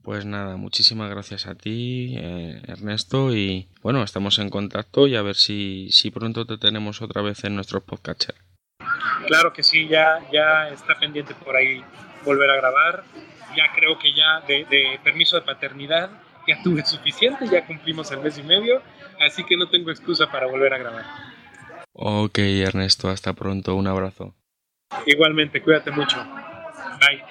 [SPEAKER 1] Pues nada, muchísimas gracias a ti, eh, Ernesto, y bueno, estamos en contacto y a ver si, si pronto te tenemos otra vez en nuestros podcasts.
[SPEAKER 2] Claro que sí, ya, ya está pendiente por ahí volver a grabar. Ya creo que ya de, de permiso de paternidad ya tuve suficiente, ya cumplimos el mes y medio, así que no tengo excusa para volver a grabar.
[SPEAKER 1] Ok, Ernesto, hasta pronto, un abrazo.
[SPEAKER 2] Igualmente, cuídate mucho. Bye.